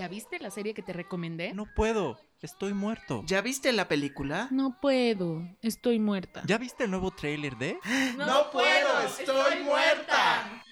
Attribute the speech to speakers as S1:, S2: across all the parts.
S1: ¿Ya viste la serie que te recomendé?
S2: No puedo, estoy muerto.
S3: ¿Ya viste la película?
S1: No puedo, estoy muerta.
S2: ¿Ya viste el nuevo tráiler de?
S3: No puedo, estoy muerta.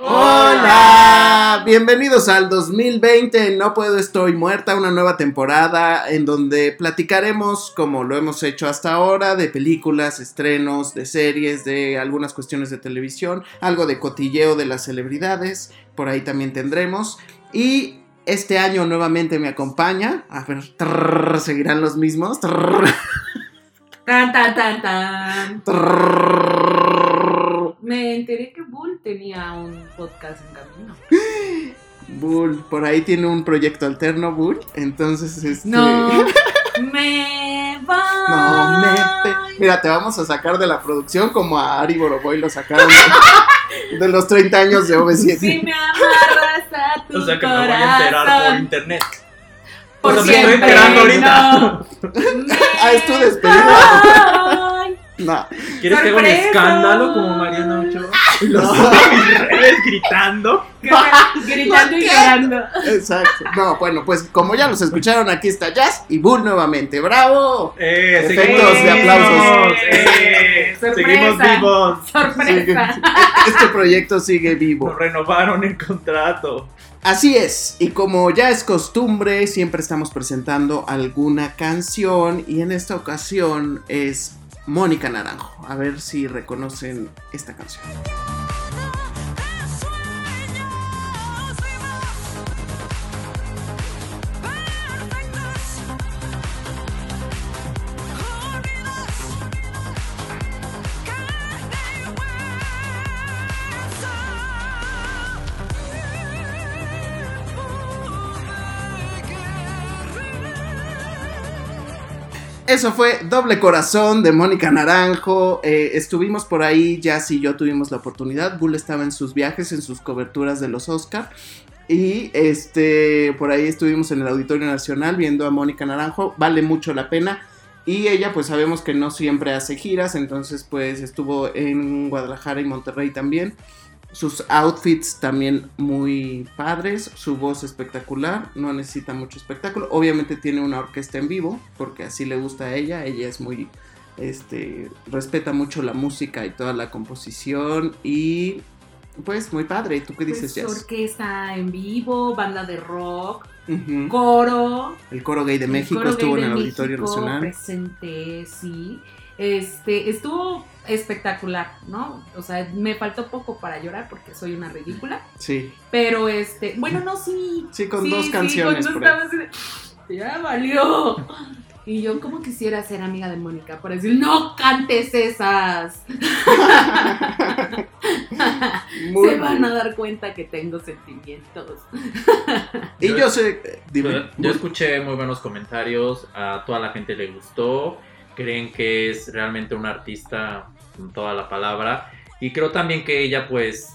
S3: Hola, bienvenidos al 2020, No puedo, estoy muerta, una nueva temporada en donde platicaremos, como lo hemos hecho hasta ahora, de películas, estrenos, de series, de algunas cuestiones de televisión, algo de cotilleo de las celebridades, por ahí también tendremos. Y este año nuevamente me acompaña, a ver, trrr, seguirán los mismos. trrr,
S4: Tan, tan, tan, tan.
S3: trrr.
S4: Me enteré que Bull tenía un podcast en camino.
S3: Bull, por ahí tiene un proyecto alterno, Bull. Entonces, este.
S4: No, me va.
S3: No, me pe- Mira, te vamos a sacar de la producción como a Ari Boroboy lo sacaron de, de los 30 años de OV7.
S4: Si me amarras a tu
S2: O sea que me voy a enterar por internet.
S4: Por
S2: O sea, me estoy
S4: siempre,
S2: enterando ahorita.
S4: no.
S3: Ah, es tu despedida.
S4: Ay,
S3: No,
S2: ¿Quieres que haga un escándalo como Mariana Ochoa? Y lo
S3: No.
S2: redes gritando.
S4: Gritando y llorando.
S3: exacto. No, bueno, pues como ya los escucharon, aquí está Jazz y Bull nuevamente. ¡Bravo!
S2: Eh,
S3: Efectos
S2: seguimos
S3: de aplausos.
S2: vivos, Eh,
S4: Sorpresa.
S2: seguimos vivos.
S4: Sorpresa.
S3: Este proyecto sigue vivo.
S2: Nos renovaron el contrato.
S3: Así es, y como ya es costumbre, siempre estamos presentando alguna canción y en esta ocasión es Mónica Naranjo. A ver si reconocen esta canción. Eso fue Doble Corazón de Mónica Naranjo. Eh, estuvimos por ahí, Jazz y yo tuvimos la oportunidad. Bull estaba en sus viajes, en sus coberturas de los Oscar. Y este, por ahí estuvimos en el Auditorio Nacional viendo a Mónica Naranjo. Vale mucho la pena. Y ella, pues sabemos que no siempre hace giras, entonces pues estuvo en Guadalajara y Monterrey también. Sus outfits también muy padres, su voz espectacular, no necesita mucho espectáculo. Obviamente tiene una orquesta en vivo, porque así le gusta a ella. Ella es muy, este, respeta mucho la música y toda la composición y pues muy padre. ¿Tú qué dices,
S4: Pues,
S3: Jazz?
S4: orquesta en vivo, banda de rock, coro.
S3: El coro gay de México estuvo en el Auditorio Nacional.
S4: Presente, sí. Este, estuvo espectacular, ¿no? O sea, me faltó poco para llorar porque soy una ridícula.
S3: Sí,
S4: Pero este, bueno, no, sí.
S3: Sí, con
S4: sí,
S3: dos
S4: sí,
S3: canciones
S4: con
S3: por
S4: dos
S3: ahí.
S4: estaba así de, ya valió. Y yo como quisiera ser amiga de Mónica para decir, no cantes esas.
S3: Muy
S4: Se van a dar cuenta que tengo sentimientos.
S3: Y yo sé, eh, dime.
S2: Yo escuché muy buenos comentarios, a toda la gente le gustó, creen que es realmente una artista con toda la palabra y creo también que ella pues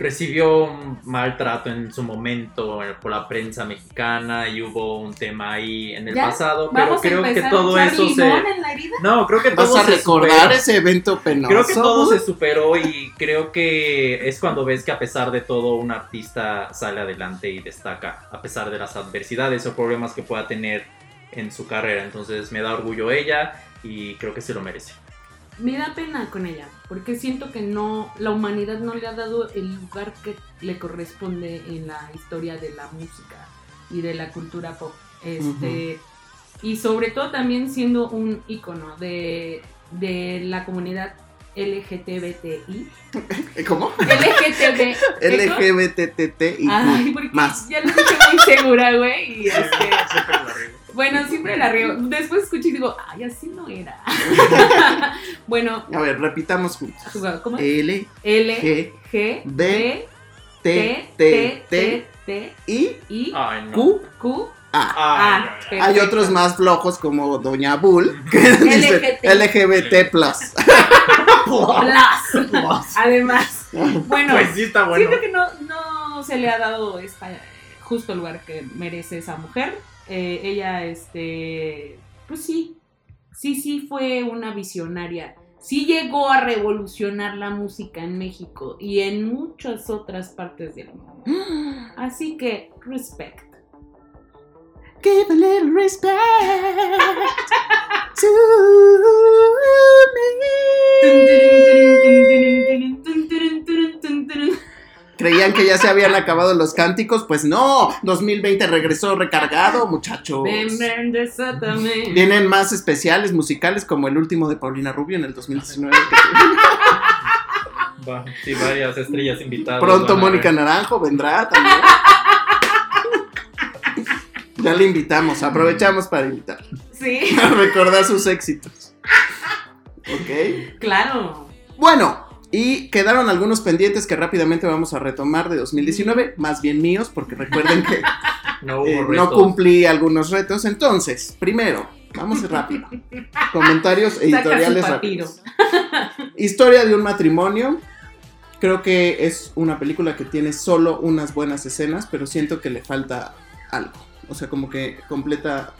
S2: recibió un maltrato en su momento eh, por la prensa mexicana y hubo un tema ahí en el
S4: ¿Ya?
S2: pasado, pero
S4: Vamos a
S2: creo que todo eso se...
S4: en la herida.
S2: No, creo que
S3: ¿Vas
S2: todo
S3: a
S2: se
S3: recordar
S2: superó.
S3: ese evento penoso?
S2: Creo que todo se superó y creo que es cuando ves que a pesar de todo un artista sale adelante y destaca, a pesar de las adversidades o problemas que pueda tener en su carrera. Entonces me da orgullo ella y creo que se lo merece.
S4: Me da pena con ella, porque siento que no, la humanidad no le ha dado el lugar que le corresponde en la historia de la música y de la cultura pop. Este, Y sobre todo también siendo un icono de, de la comunidad LGTBTI.
S3: ¿Cómo?
S4: LGTB.
S3: LGBTT y
S4: Ay, porque
S3: más.
S4: ya lo dije muy segura, güey. Y este, bueno, siempre la río. Después escucho y digo, ay, así no era. bueno,
S3: A ver, repitamos juntos.
S4: ¿cómo es?
S3: L,
S4: L,
S3: G,
S4: G,
S3: B,
S4: B,
S3: T,
S4: T,
S3: T,
S4: T,
S3: T,
S4: T,
S3: I,
S4: I.
S3: Q,
S4: Q,
S3: A.
S4: Ah,
S2: ay, ay.
S3: Hay otros más flojos como Doña Bull que dice
S4: LGT.
S3: LGBT plus.
S4: Plus. Además, bueno,
S2: Pues sí está bueno.
S4: siento que no, no se le ha dado esta justo lugar que merece esa mujer. Eh, ella, este, pues sí, sí, sí fue una visionaria. Sí llegó a revolucionar la música en México y en muchas otras partes del mundo. Así que, respect.
S3: Give a little respect to me. Creían que ya se habían acabado los cánticos, pues no, 2020 regresó recargado, muchachos.
S4: Ven, ven, desátame.
S3: Vienen más especiales musicales como el último de Paulina Rubio en el 2019.
S2: Va, sí, varias estrellas invitadas.
S3: Pronto Mónica. Naranjo vendrá también. Ya le invitamos, aprovechamos para invitar,
S4: Sí,
S3: para recordar sus éxitos. Ok.
S4: claro.
S3: Bueno, y quedaron algunos pendientes que rápidamente vamos a retomar de 2019, más bien míos, porque recuerden que
S2: No
S3: eh, no cumplí algunos retos. Entonces, primero, vamos rápido. Comentarios editoriales rápidos. Historia de un matrimonio. Creo que es una película que tiene solo unas buenas escenas, pero siento que le falta algo. O sea, como que completa.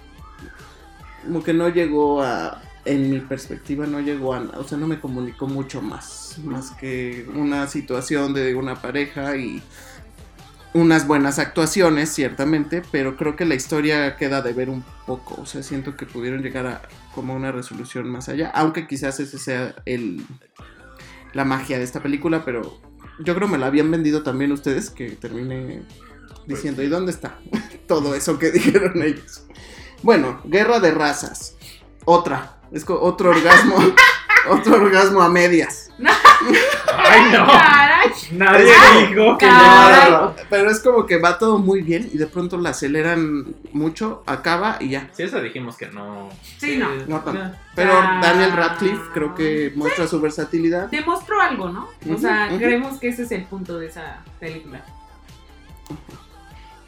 S3: Como que no llegó a. En mi perspectiva, no llegó a. O sea, no me comunicó mucho más. Más que una situación de una pareja y. Unas buenas actuaciones, ciertamente, pero creo que la historia queda de ver un poco. O sea, siento que pudieron llegar a como una resolución más allá. Aunque quizás ese sea el la magia de esta película, pero yo creo me la habían vendido también ustedes que terminé diciendo, ¿y dónde está todo eso que dijeron ellos? Bueno, Guerra de Razas. Otra, es otro orgasmo, otro orgasmo a medias.
S2: Ay, no.
S4: Caray.
S2: Nadie
S3: Ay,
S2: dijo que
S4: caray.
S2: no.
S3: Pero es como que va todo muy bien y de pronto la aceleran mucho, acaba y ya.
S2: Sí, esa dijimos que no.
S4: Sí, no.
S3: No tanto.
S2: ya.
S3: Pero
S4: Ah.
S3: Daniel Radcliffe creo que muestra su versatilidad.
S4: Demostró algo, ¿no? O sea, creemos que ese es el punto de esa película.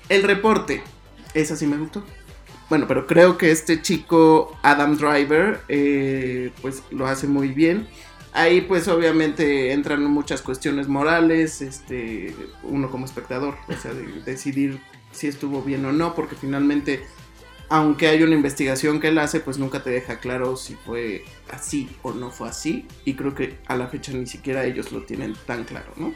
S3: El reporte, esa sí me gustó. Bueno, pero creo que este chico, Adam Driver, eh, pues lo hace muy bien. Ahí pues obviamente entran muchas cuestiones morales, este, uno como espectador, o sea, de decidir si estuvo bien o no, porque finalmente, aunque hay una investigación que él hace, pues nunca te deja claro si fue así o no fue así, y creo que a la fecha ni siquiera ellos lo tienen tan claro, ¿no?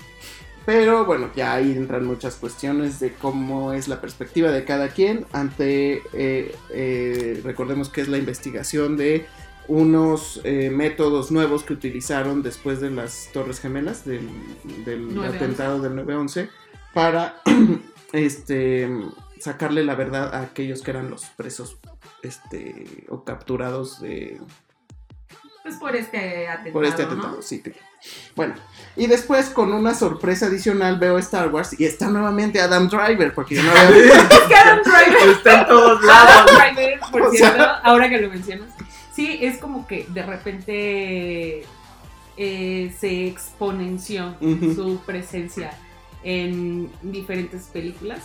S3: Pero bueno, ya ahí entran muchas cuestiones de cómo es la perspectiva de cada quien ante, eh, eh, recordemos que es la investigación de unos eh, métodos nuevos que utilizaron después de las Torres Gemelas, del, del
S4: 9/11.
S3: atentado del 9-11, para este, sacarle la verdad a aquellos que eran los presos este, o capturados de,
S4: Pues por este atentado.
S3: por este
S4: ¿no?
S3: atentado, sí. te- Bueno, y después con una sorpresa adicional veo Star Wars y está nuevamente Adam Driver, porque yo no había visto.
S4: Es que Adam Driver.
S2: Está en todos
S4: Adam
S2: lados.
S4: Driver, por
S3: O
S4: cierto,
S3: sea-
S4: ahora que lo mencionas. Sí, es como que de repente eh, se exponenció su presencia en diferentes películas.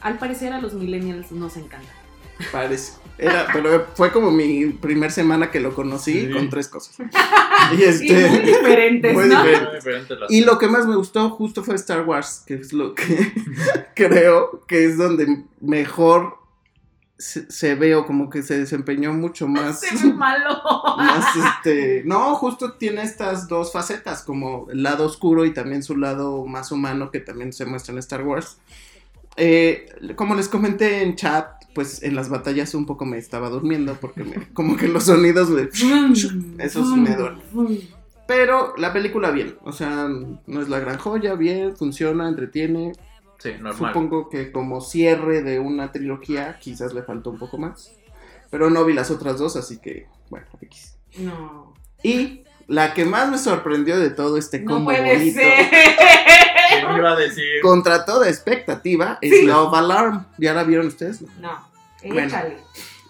S4: Al parecer a los millennials nos encanta.
S3: Parece. Era, pero fue como mi primer semana que lo conocí
S2: Sí.
S3: con tres cosas. Y
S4: Y
S3: este.
S4: muy diferentes,
S3: muy
S4: ¿no?
S3: diferente.
S2: Muy diferente las-
S3: Y lo que más me gustó justo fue Star Wars, que es lo que creo que es donde mejor se, se ve o como que se desempeñó mucho más.
S4: Se ve malo.
S3: más este. No, justo tiene estas dos facetas, como el lado oscuro y también su lado más humano que también se muestra en Star Wars. Eh, como les comenté en chat, pues en las batallas un poco me estaba durmiendo porque me, como que los sonidos me... Esos me duelen. Pero la película bien, o sea, no es la gran joya, bien, funciona, entretiene.
S2: Sí, normal.
S3: Supongo que como cierre de una trilogía quizás le faltó un poco más. Pero no vi las otras dos, así que, bueno, X.
S4: No.
S3: Y la que más me sorprendió de todo este
S4: No
S3: combo
S4: puede
S3: bonito,
S4: ser.
S2: ¿Qué iba a decir?
S3: contra toda expectativa, es
S4: Sí.
S3: Love Alarm. ¿Ya la vieron ustedes?
S4: No.
S3: Bueno.
S4: Échale.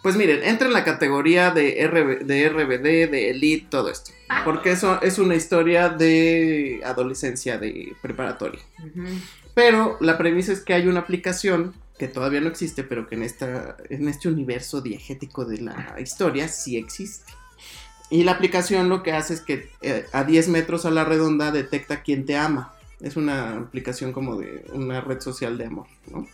S3: Pues miren, entra en la categoría de, RB de RBD, de Elite, todo esto. Porque eso es una historia de adolescencia, de preparatoria. Pero la premisa es que hay una aplicación que todavía no existe, pero que en, esta, en este universo diegético de la historia sí existe. Y la aplicación lo que hace es que eh, a 10 metros a la redonda detecta quién te ama. Es una aplicación como de una red social de amor, ¿no?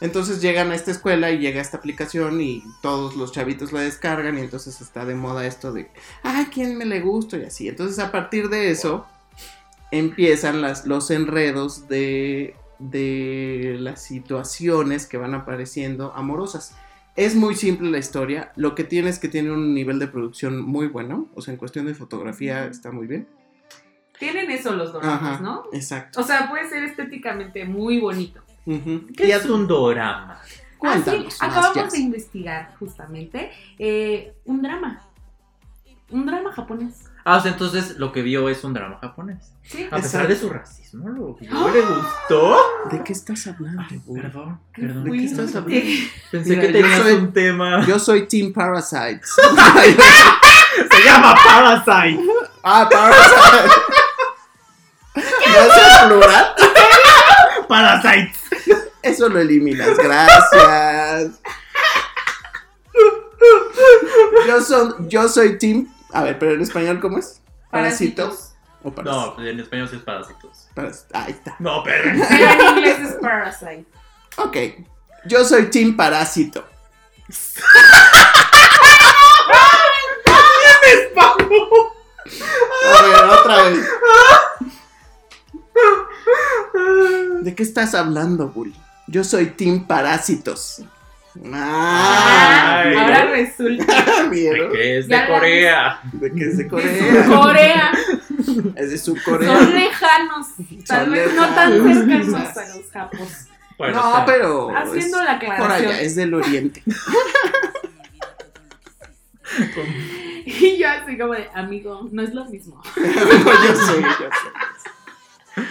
S3: Entonces llegan a esta escuela y llega esta aplicación y todos los chavitos la descargan y entonces está de moda esto de, ay, ¿quién me le gusta? Y así. Entonces a partir de eso empiezan las, los enredos de de las situaciones que van apareciendo amorosas. Es muy simple la historia, lo que tiene es que tiene un nivel de producción muy bueno, o sea, en cuestión de fotografía está muy bien.
S4: Tienen eso los doramas,
S3: Ajá,
S4: ¿no?
S3: exacto.
S4: O sea, puede ser estéticamente muy bonito.
S3: Ujú.
S2: ¿Qué
S3: Y
S2: es
S3: a-
S2: un dorama?
S3: Cuéntanos
S4: Ah, acabamos de investigar justamente eh, un drama. Un drama japonés.
S2: Ah, o sea, entonces lo que vio es un drama japonés.
S4: Sí.
S2: A pesar
S3: Exacto.
S2: de su racismo, lo vio, le gustó.
S3: ¿De qué estás hablando?
S2: Ay, perdón,
S4: Qué
S2: perdón.
S3: ¿De qué estás hablando?
S2: Pensé
S3: Mira,
S2: que tenías
S3: soy-
S2: un tema.
S3: Yo soy Team Parasites.
S2: Se llama Parasite.
S3: ah, Parasites. ¿No es el plural?
S2: Parasite.
S3: Eso lo eliminas, gracias. Yo, son, yo soy Team. A ver, pero en español, ¿cómo es? ¿Parásito?
S4: Parásitos.
S3: ¿O parásito?
S2: No, en español sí es parásitos.
S3: Paras- Ahí está.
S2: No, pero.
S4: En inglés es Parasite.
S3: Ok. Yo soy Team Parásito. A ver, otra vez. ¿De qué estás hablando, Bull? Yo soy Team Parásitos. Ah,
S2: Ay.
S4: ahora resulta
S3: ¿vieron?
S2: Que es de Corea.
S3: De que es de Corea.
S4: Corea
S3: Es de
S4: son
S3: Surcorea.
S4: lejanos. Tal
S3: Son
S4: vez no tan
S3: lejanos.
S4: cercanos a los japos.
S2: Bueno,
S3: No,
S2: está-
S3: pero.
S4: Haciendo
S3: es
S4: la
S3: Por
S4: aclaración.
S3: allá, es del oriente.
S4: Y yo así como de, amigo, no es lo mismo.
S3: yo soy, yo soy.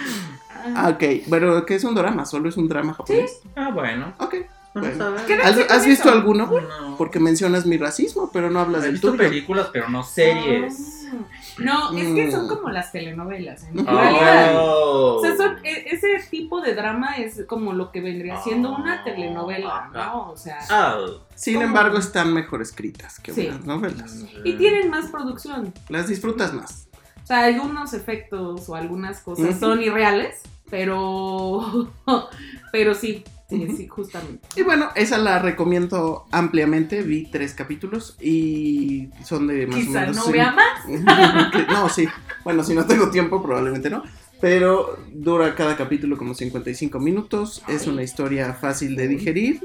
S3: Ah, ok. Bueno, ¿qué es un drama? ¿Solo es un drama japonés?
S2: Ah, bueno.
S3: Ok. Bueno.
S2: a ver.
S4: ¿Qué
S3: ¿Has, has visto
S4: eso?
S3: alguno?
S2: No.
S3: Porque mencionas mi racismo, pero no hablas
S2: He
S3: del
S2: visto
S3: tuyo.
S2: películas, pero no series.
S4: Ah. No, es que son
S3: Mm.
S4: como las telenovelas. En
S3: Oh.
S4: realidad.
S2: Oh.
S4: O sea, son- e- ese tipo de drama es como lo que vendría siendo una telenovela, ¿no? O sea,
S2: Ah.
S3: Sin
S4: ¿Cómo?
S3: embargo, están mejor escritas que
S4: Sí.
S3: unas novelas.
S4: y tienen más producción.
S3: Las disfrutas más.
S4: O sea, algunos efectos o algunas cosas son irreales, pero pero sí, sí, sí, justamente.
S3: Y bueno, esa la recomiendo ampliamente. Vi tres capítulos y son de más o
S4: Quizá
S3: menos.
S4: no
S3: sí.
S4: vea más.
S3: No, sí. Bueno, si no tengo tiempo, probablemente no. Pero dura cada capítulo como 55 minutos. Es una historia fácil de digerir.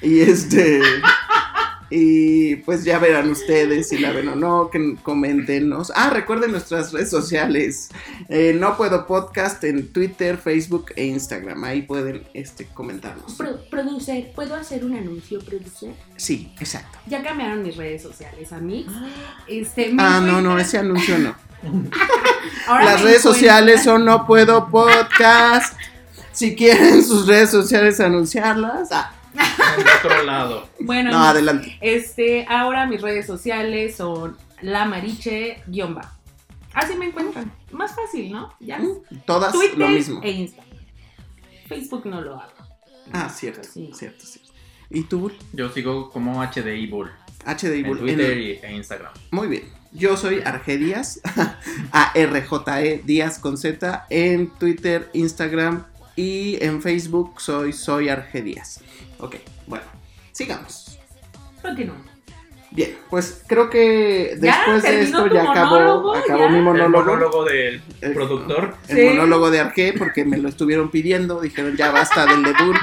S3: Y este. Y pues ya verán ustedes si la ven o no, que coméntenos. Ah, recuerden nuestras redes sociales. Eh, no puedo podcast en Twitter, Facebook e Instagram. Ahí pueden este, comentarnos.
S4: Pro- producer, ¿puedo hacer un anuncio, producer?
S3: Sí, exacto.
S4: Ya cambiaron mis redes sociales a mí. Este, me
S3: Ah, no, no, ese anuncio no.
S4: Ahora
S3: Las redes sociales son No Puedo Podcast. Si quieren sus redes sociales anunciarlas. Ah,
S2: En otro lado.
S4: Bueno,
S3: no, adelante.
S4: este, ahora mis redes sociales son la mariche bajo. Así me encuentran. Más fácil, ¿no? Ya.
S3: Todas
S4: Twitter
S3: lo mismo.
S4: e Instagram. Facebook no lo hago.
S3: Ah, cierto,
S4: Sí.
S3: cierto, cierto. ¿Y tú, Bull?
S2: Yo sigo como HDI Bull.
S3: HDI
S2: En
S3: Bull.
S2: Twitter
S3: En-
S2: y- e Instagram.
S3: Muy bien. Yo soy Arge Díaz. A-R-J-E Díaz con Z. En Twitter, Instagram y en Facebook soy Soy Arge Díaz. Ok, bueno, sigamos.
S4: Continúo.
S3: Bien, pues creo que después de esto ya acabó,
S4: monólogo,
S3: acabó
S4: ya.
S3: mi
S2: El
S3: monólogo.
S2: monólogo del
S3: El-
S2: productor.
S3: el
S4: Sí.
S3: monólogo de Arge porque me lo estuvieron pidiendo, dijeron ya basta del de Bull,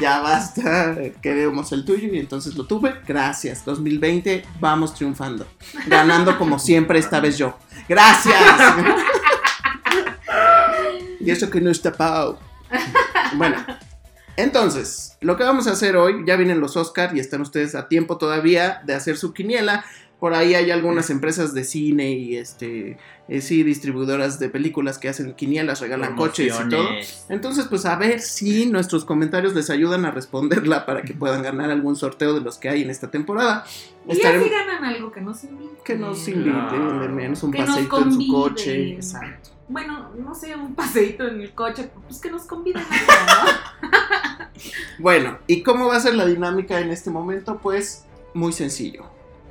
S3: ya basta, queremos el tuyo y entonces lo tuve, gracias, 2020 vamos triunfando, ganando como siempre esta vez yo, gracias. y eso que no está Pau. Bueno, entonces, lo que vamos a hacer hoy, ya vienen los Oscar y están ustedes a tiempo todavía de hacer su quiniela. Por ahí hay algunas empresas de cine y este eh, sí distribuidoras de películas que hacen quinielas, regalan coches y todo. Entonces, pues a ver si nuestros comentarios les ayudan a responderla para que puedan ganar algún sorteo de los que hay en esta temporada.
S4: Y
S3: Estaremos-
S4: así ganan algo que nos inviten.
S3: que nos inviten,
S2: Ah.
S3: de menos un
S4: Que
S3: paseíto en su coche. Exacto.
S4: Bueno, no sé, un paseíto en el coche, pues que nos conviden a ¿no?
S3: Bueno, ¿y cómo va a ser la dinámica en este momento? Pues muy sencillo.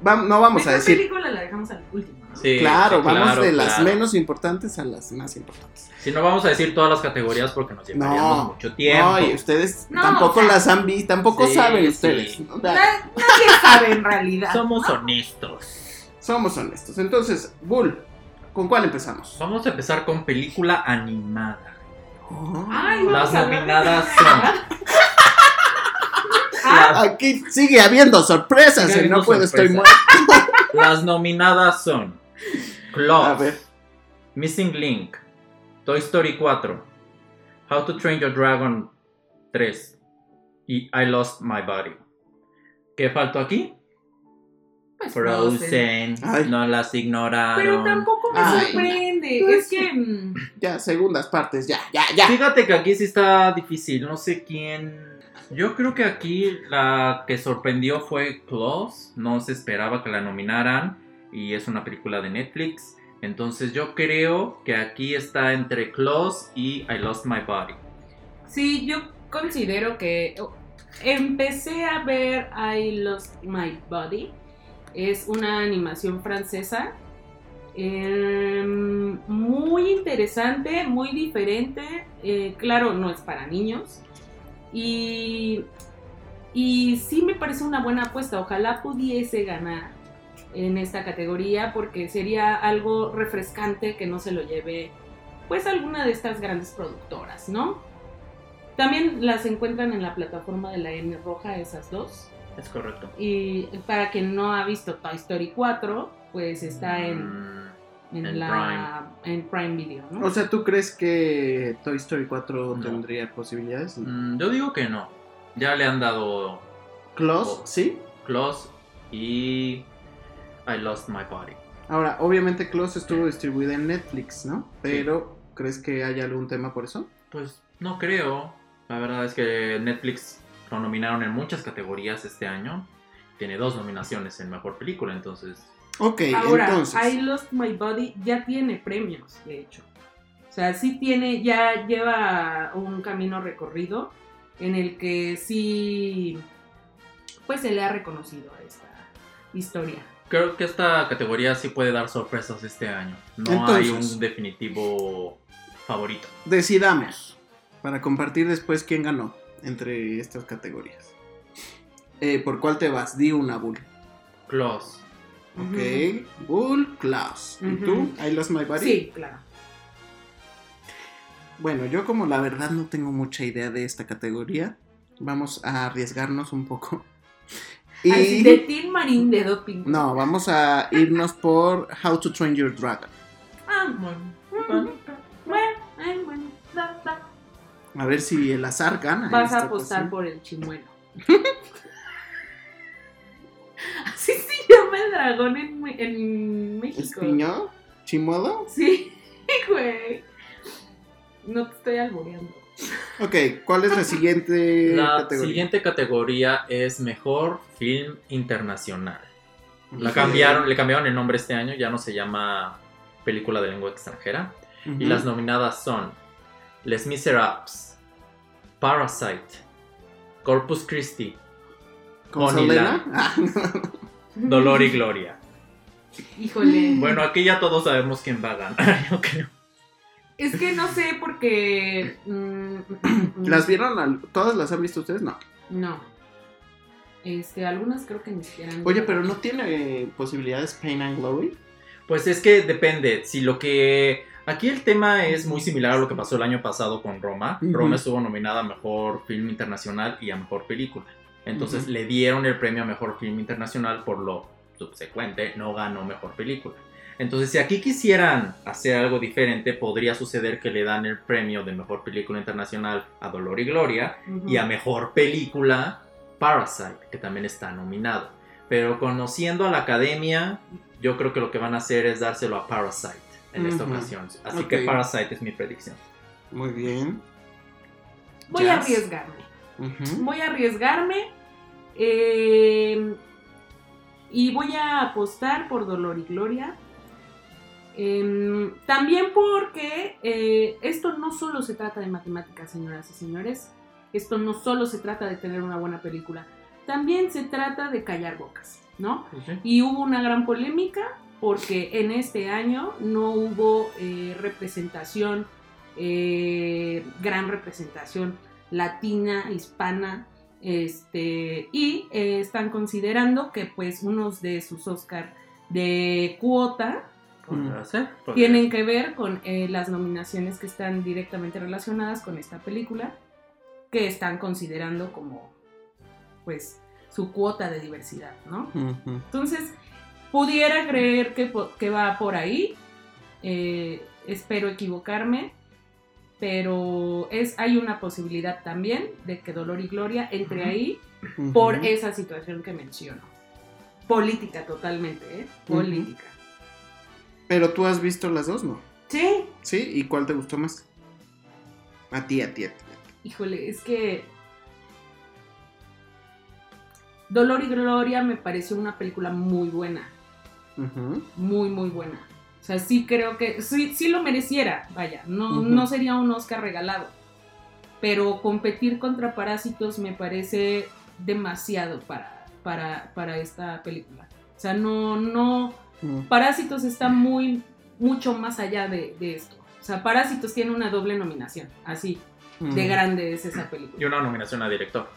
S3: Va- no vamos a decir,
S4: película la dejamos al último, ¿no?
S2: Sí,
S3: claro,
S2: sí,
S3: vamos
S2: claro,
S3: de las
S2: claro.
S3: menos importantes a las más importantes.
S2: Si no vamos a decir todas las categorías porque nos llevaríamos
S3: No,
S2: mucho tiempo.
S3: No, y ustedes
S4: No,
S3: tampoco
S4: o sea-
S3: las han visto, tampoco
S2: Sí,
S3: saben
S2: sí.
S3: ustedes.
S4: nadie sabe en realidad.
S2: Somos
S4: ¿no?
S2: honestos.
S3: Somos honestos. Entonces, Bull, ¿con cuál empezamos?
S2: Vamos a empezar con película animada.
S3: Oh.
S4: Ay, no.
S2: Las nominadas son
S4: Ah,
S3: Aquí sigue habiendo sorpresas.
S2: Sigue
S3: y no puedo, estoy muerto.
S2: Las nominadas son Claw. Missing Link, Toy Story 4, How to Train Your Dragon 3 y I Lost My Body. ¿Qué faltó aquí?
S4: Pues, Frozen.
S2: No las ignoraron.
S4: Pero tampoco me
S3: Ay.
S4: sorprende.
S3: Pues
S4: es que. mm,
S3: Ya, segundas partes, ya, ya, ya.
S2: Fíjate que aquí sí está difícil. No sé quién. Yo creo que aquí la que sorprendió fue Claus. No se esperaba que la nominaran. Y es una película de Netflix. Entonces yo creo que aquí está entre Claus y I Lost My Body.
S4: Sí, yo considero que oh, empecé a ver I Lost My Body. Es una animación francesa. em, muy interesante, muy diferente. eh, claro, no es para niños. Y, y sí me parece una buena apuesta. Ojalá pudiese ganar en esta categoría porque sería algo refrescante que no se lo lleve pues alguna de estas grandes productoras, ¿no? También las encuentran en la plataforma de la N Roja, esas dos.
S2: Es correcto.
S4: Y para quien no ha visto Toy Story 4, pues está en,
S2: Mm,
S4: en,
S2: en
S4: la en Prime Video, ¿no?
S3: O sea, ¿tú crees que Toy Story 4
S2: No.
S3: tendría posibilidades?
S2: mm, yo digo que no. Ya le han dado
S3: Claus,
S2: Oh.
S3: sí.
S2: Claus y I Lost My Body.
S3: Ahora, obviamente Claus estuvo distribuida en Netflix, ¿no? Pero, ¿crees que hay algún tema por eso?
S2: Pues no creo. La verdad es que Netflix lo nominaron en muchas categorías este año. Tiene dos nominaciones en Mejor Película, entonces...
S3: Ok,
S4: Ahora,
S3: entonces.
S4: I Lost My Body ya tiene premios, de hecho. O sea, sí tiene, ya lleva un camino recorrido en el que sí, pues se le ha reconocido a esta historia.
S2: Creo que esta categoría sí puede dar sorpresas este año. No hay
S3: Entonces-
S2: un definitivo favorito.
S3: Decidamos, para compartir después quién ganó entre estas categorías. Eh, ¿Por cuál te vas? Di una, Bull.
S2: Claus.
S3: Ok, Bull, Klaus. ¿Y
S4: Ujú.
S3: tú? I Lost My Body.
S4: Sí, claro.
S3: Bueno, yo como la verdad no tengo mucha idea de esta categoría, vamos a arriesgarnos un poco. Y...
S4: Así de Tin Marín de Doping.
S3: No, vamos a irnos por How to Train Your Dragon.
S4: Ah, bueno. Bueno, bueno, ay, bueno, da, da.
S3: A ver si el azar gana.
S4: Vas a apostar
S3: ocasión.
S4: por el chimuelo. Así se llama el dragón en, en México.
S3: ¿Espiño? ¿Chimodo?
S4: Sí, güey. No te estoy alboreando.
S3: Ok, ¿cuál es la siguiente
S2: La
S3: categoría?
S2: siguiente categoría es Mejor Film Internacional. La cambiaron, le cambiaron el nombre este año, ya no se llama película de lengua extranjera. Y las nominadas son Les Miserables, Parasite, Corpus Christi,
S3: ¿Con
S2: Honeyland.
S3: Saldana? Ah,
S2: Dolor y Gloria.
S4: Híjole.
S2: Bueno, aquí ya todos sabemos quién va a ganar, yo creo.
S4: Es que no sé porque. mm,
S3: ¿Las vieron? al- ¿Todas las han visto ustedes? No.
S4: No. Este, algunas creo que ni siquiera.
S3: Oye, pero ¿no tiene eh, posibilidades Pain and Glory?
S2: Pues es que depende, si lo que... Aquí el tema es muy similar a lo que pasó el año pasado con Roma. Roma estuvo nominada a Mejor Film Internacional y a Mejor Película. Entonces le dieron el premio a Mejor Film Internacional por lo subsecuente, no ganó Mejor Película. Entonces si aquí quisieran hacer algo diferente, podría suceder que le dan el premio de Mejor Película Internacional a Dolor y Gloria y a Mejor Película Parasite, que también está nominado. Pero conociendo a la academia, yo creo que lo que van a hacer es dárselo a Parasite en esta ocasión. Así que Parasite es mi predicción.
S3: Muy bien.
S4: Voy a arriesgarme. Voy a arriesgarme. eh, y voy a apostar por Dolor y Gloria. Em, también porque eh, esto no solo se trata de matemáticas, señoras y señores. Esto no solo se trata de tener una buena película. También se trata de callar bocas, ¿no? Y hubo una gran polémica porque en este año no hubo eh, representación, eh, gran representación latina, hispana, este, y eh, están considerando que pues unos de sus Oscar de cuota tienen que ver con eh, las nominaciones que están directamente relacionadas con esta película, que están considerando como, pues, su cuota de diversidad, ¿no? Entonces, pudiera creer que, va por ahí. eh, espero equivocarme. Pero es, hay una posibilidad también de que Dolor y Gloria entre ahí por esa situación que menciono. Política totalmente, ¿eh? Política.
S3: Pero tú has visto las dos, ¿no?
S4: Sí.
S3: ¿Sí? ¿Y cuál te gustó más? A ti, a ti, a ti.
S4: Híjole, es que Dolor y Gloria me pareció una película muy buena. Muy, muy buena. O sea, sí creo que sí, sí lo mereciera, vaya, no, no sería un Oscar regalado. Pero competir contra Parásitos me parece demasiado para, para, para esta película. O sea, no, no. Parásitos está muy, mucho más allá de, de esto. O sea, Parásitos tiene una doble nominación, así, de grande es esa
S2: Y
S4: película.
S2: una nominación a director.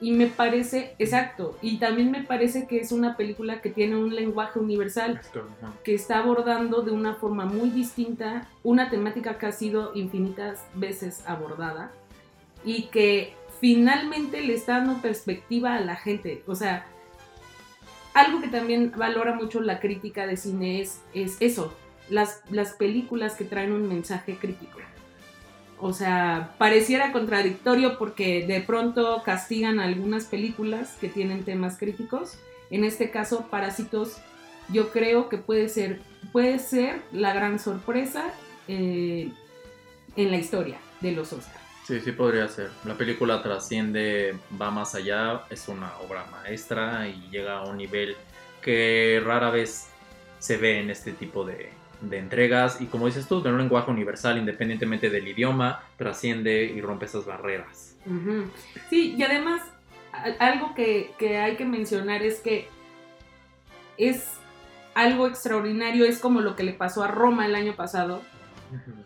S4: Y me parece, exacto, y también me parece que es una película que tiene un lenguaje universal
S2: que
S4: está abordando de una forma muy distinta una temática que ha sido infinitas veces abordada y que finalmente le está dando perspectiva a la gente. O sea, algo que también valora mucho la crítica de cine es, es eso, las, las películas que traen un mensaje crítico. O sea, pareciera contradictorio porque de pronto castigan algunas películas que tienen temas críticos. En este caso, Parásitos yo creo que puede ser, puede ser la gran sorpresa eh, en la historia de los Oscars.
S2: Sí, sí podría ser. La película trasciende, va más allá, es una obra maestra y llega a un nivel que rara vez se ve en este tipo de, de entregas. Y como dices tú, de un lenguaje universal, independientemente del idioma, trasciende y rompe esas barreras.
S4: Sí, y además algo que, que hay que mencionar es que es algo extraordinario, es como lo que le pasó a Roma el año pasado,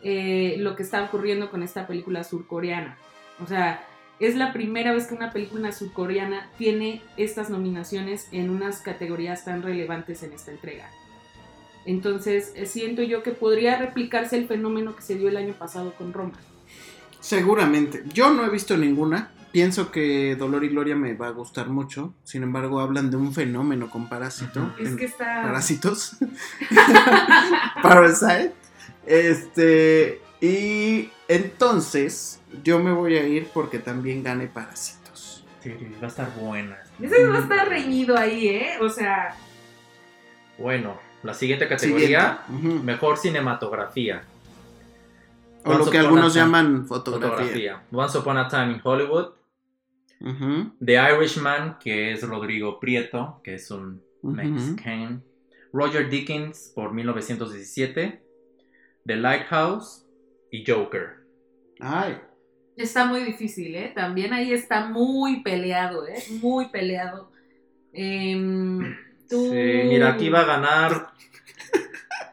S4: eh, lo que está ocurriendo con esta película surcoreana. O sea, es la primera vez que una película surcoreana tiene estas nominaciones en unas categorías tan relevantes en esta entrega. Entonces, eh, siento yo que podría replicarse el fenómeno que se dio el año pasado con Roma.
S3: Seguramente. Yo no he visto ninguna. Pienso que Dolor y Gloria me va a gustar mucho. Sin embargo, hablan de un fenómeno con Parásito.
S4: Es
S3: en-
S4: que está...
S3: Parásitos. Parasite. Este. Y entonces, yo me voy a ir porque también gane Parásitos.
S2: Sí, va a estar buena.
S4: Ese va a estar reñido ahí, ¿eh? O sea,
S2: Bueno, la siguiente categoría, mejor cinematografía.
S3: O lo
S2: Once
S3: que
S2: Upon
S3: algunos
S2: a Time.
S3: llaman fotografía.
S2: Fotografía. Once Upon a Time in Hollywood. The Irishman, que es Rodrigo Prieto, que es un
S3: ujú.
S2: Mexican. Roger Dickens por 1917. The Lighthouse y Joker.
S3: Ay.
S4: está muy difícil, ¿eh? También ahí está muy peleado, ¿eh? Muy peleado. Em, tú...
S2: Sí, mira, aquí va a ganar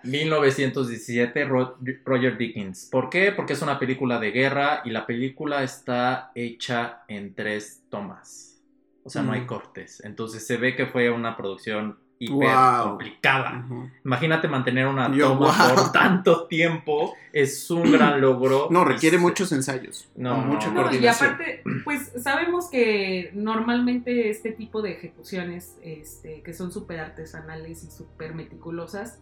S2: 1917 Ro- Roger Dickens. ¿Por qué? Porque es una película de guerra y la película está hecha en tres tomas. O sea, no hay
S3: Mm.
S2: cortes. Entonces se ve que fue una producción hiper
S3: Wow.
S2: complicada. Imagínate mantener una
S3: Yo,
S2: toma
S3: wow.
S2: por tanto tiempo. Es un gran logro.
S3: No, requiere muchos ensayos.
S2: No,
S3: mucha
S2: no,
S4: No, y aparte, pues sabemos que normalmente este tipo de ejecuciones este, que son súper artesanales y súper meticulosas,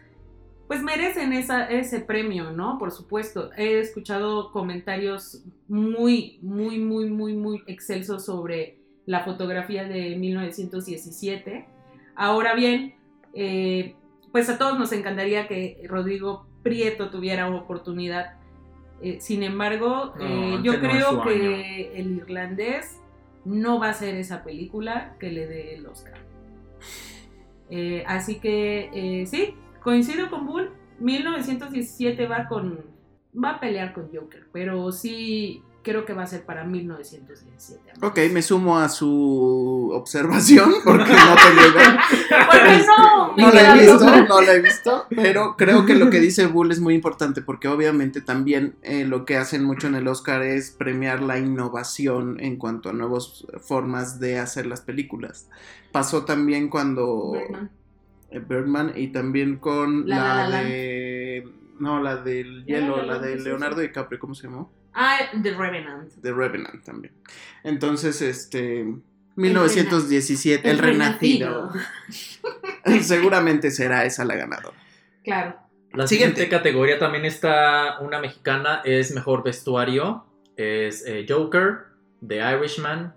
S4: pues merecen esa, ese premio, ¿no? Por supuesto. He escuchado comentarios muy, muy, muy, muy, muy excelsos sobre la fotografía de 1917. Ahora bien, eh, pues a todos nos encantaría que Rodrigo Prieto tuviera oportunidad. Eh, sin embargo,
S2: No,
S4: eh, yo creo que el irlandés no va a ser esa película que le dé el Oscar. Así que sí, coincido con Bull. 1917 va con va a pelear con Joker, pero sí creo que va a ser para 1917. amigos.
S3: Ok, me sumo a su observación porque no tengo idea.
S4: Porque no,
S3: No la he visto, no la he visto, pero creo que lo que dice Bull es muy importante porque obviamente también eh, lo que hacen mucho en el Oscar es premiar la innovación en cuanto a nuevas formas de hacer las películas. Pasó también cuando
S4: Birdman.
S3: eh, Birdman y también con
S4: La
S3: la,
S4: La La
S3: de No, la del hielo, la de Leonardo. DiCaprio, ¿cómo se llamó?
S4: Ah, The Revenant.
S3: The Revenant también. Entonces, este. 1917, El,
S4: El
S3: Renacido. Seguramente será esa la ganadora.
S4: Claro.
S2: La
S3: Siguiente.
S2: siguiente categoría también está una mexicana, es mejor vestuario. Es eh, Joker, The Irishman,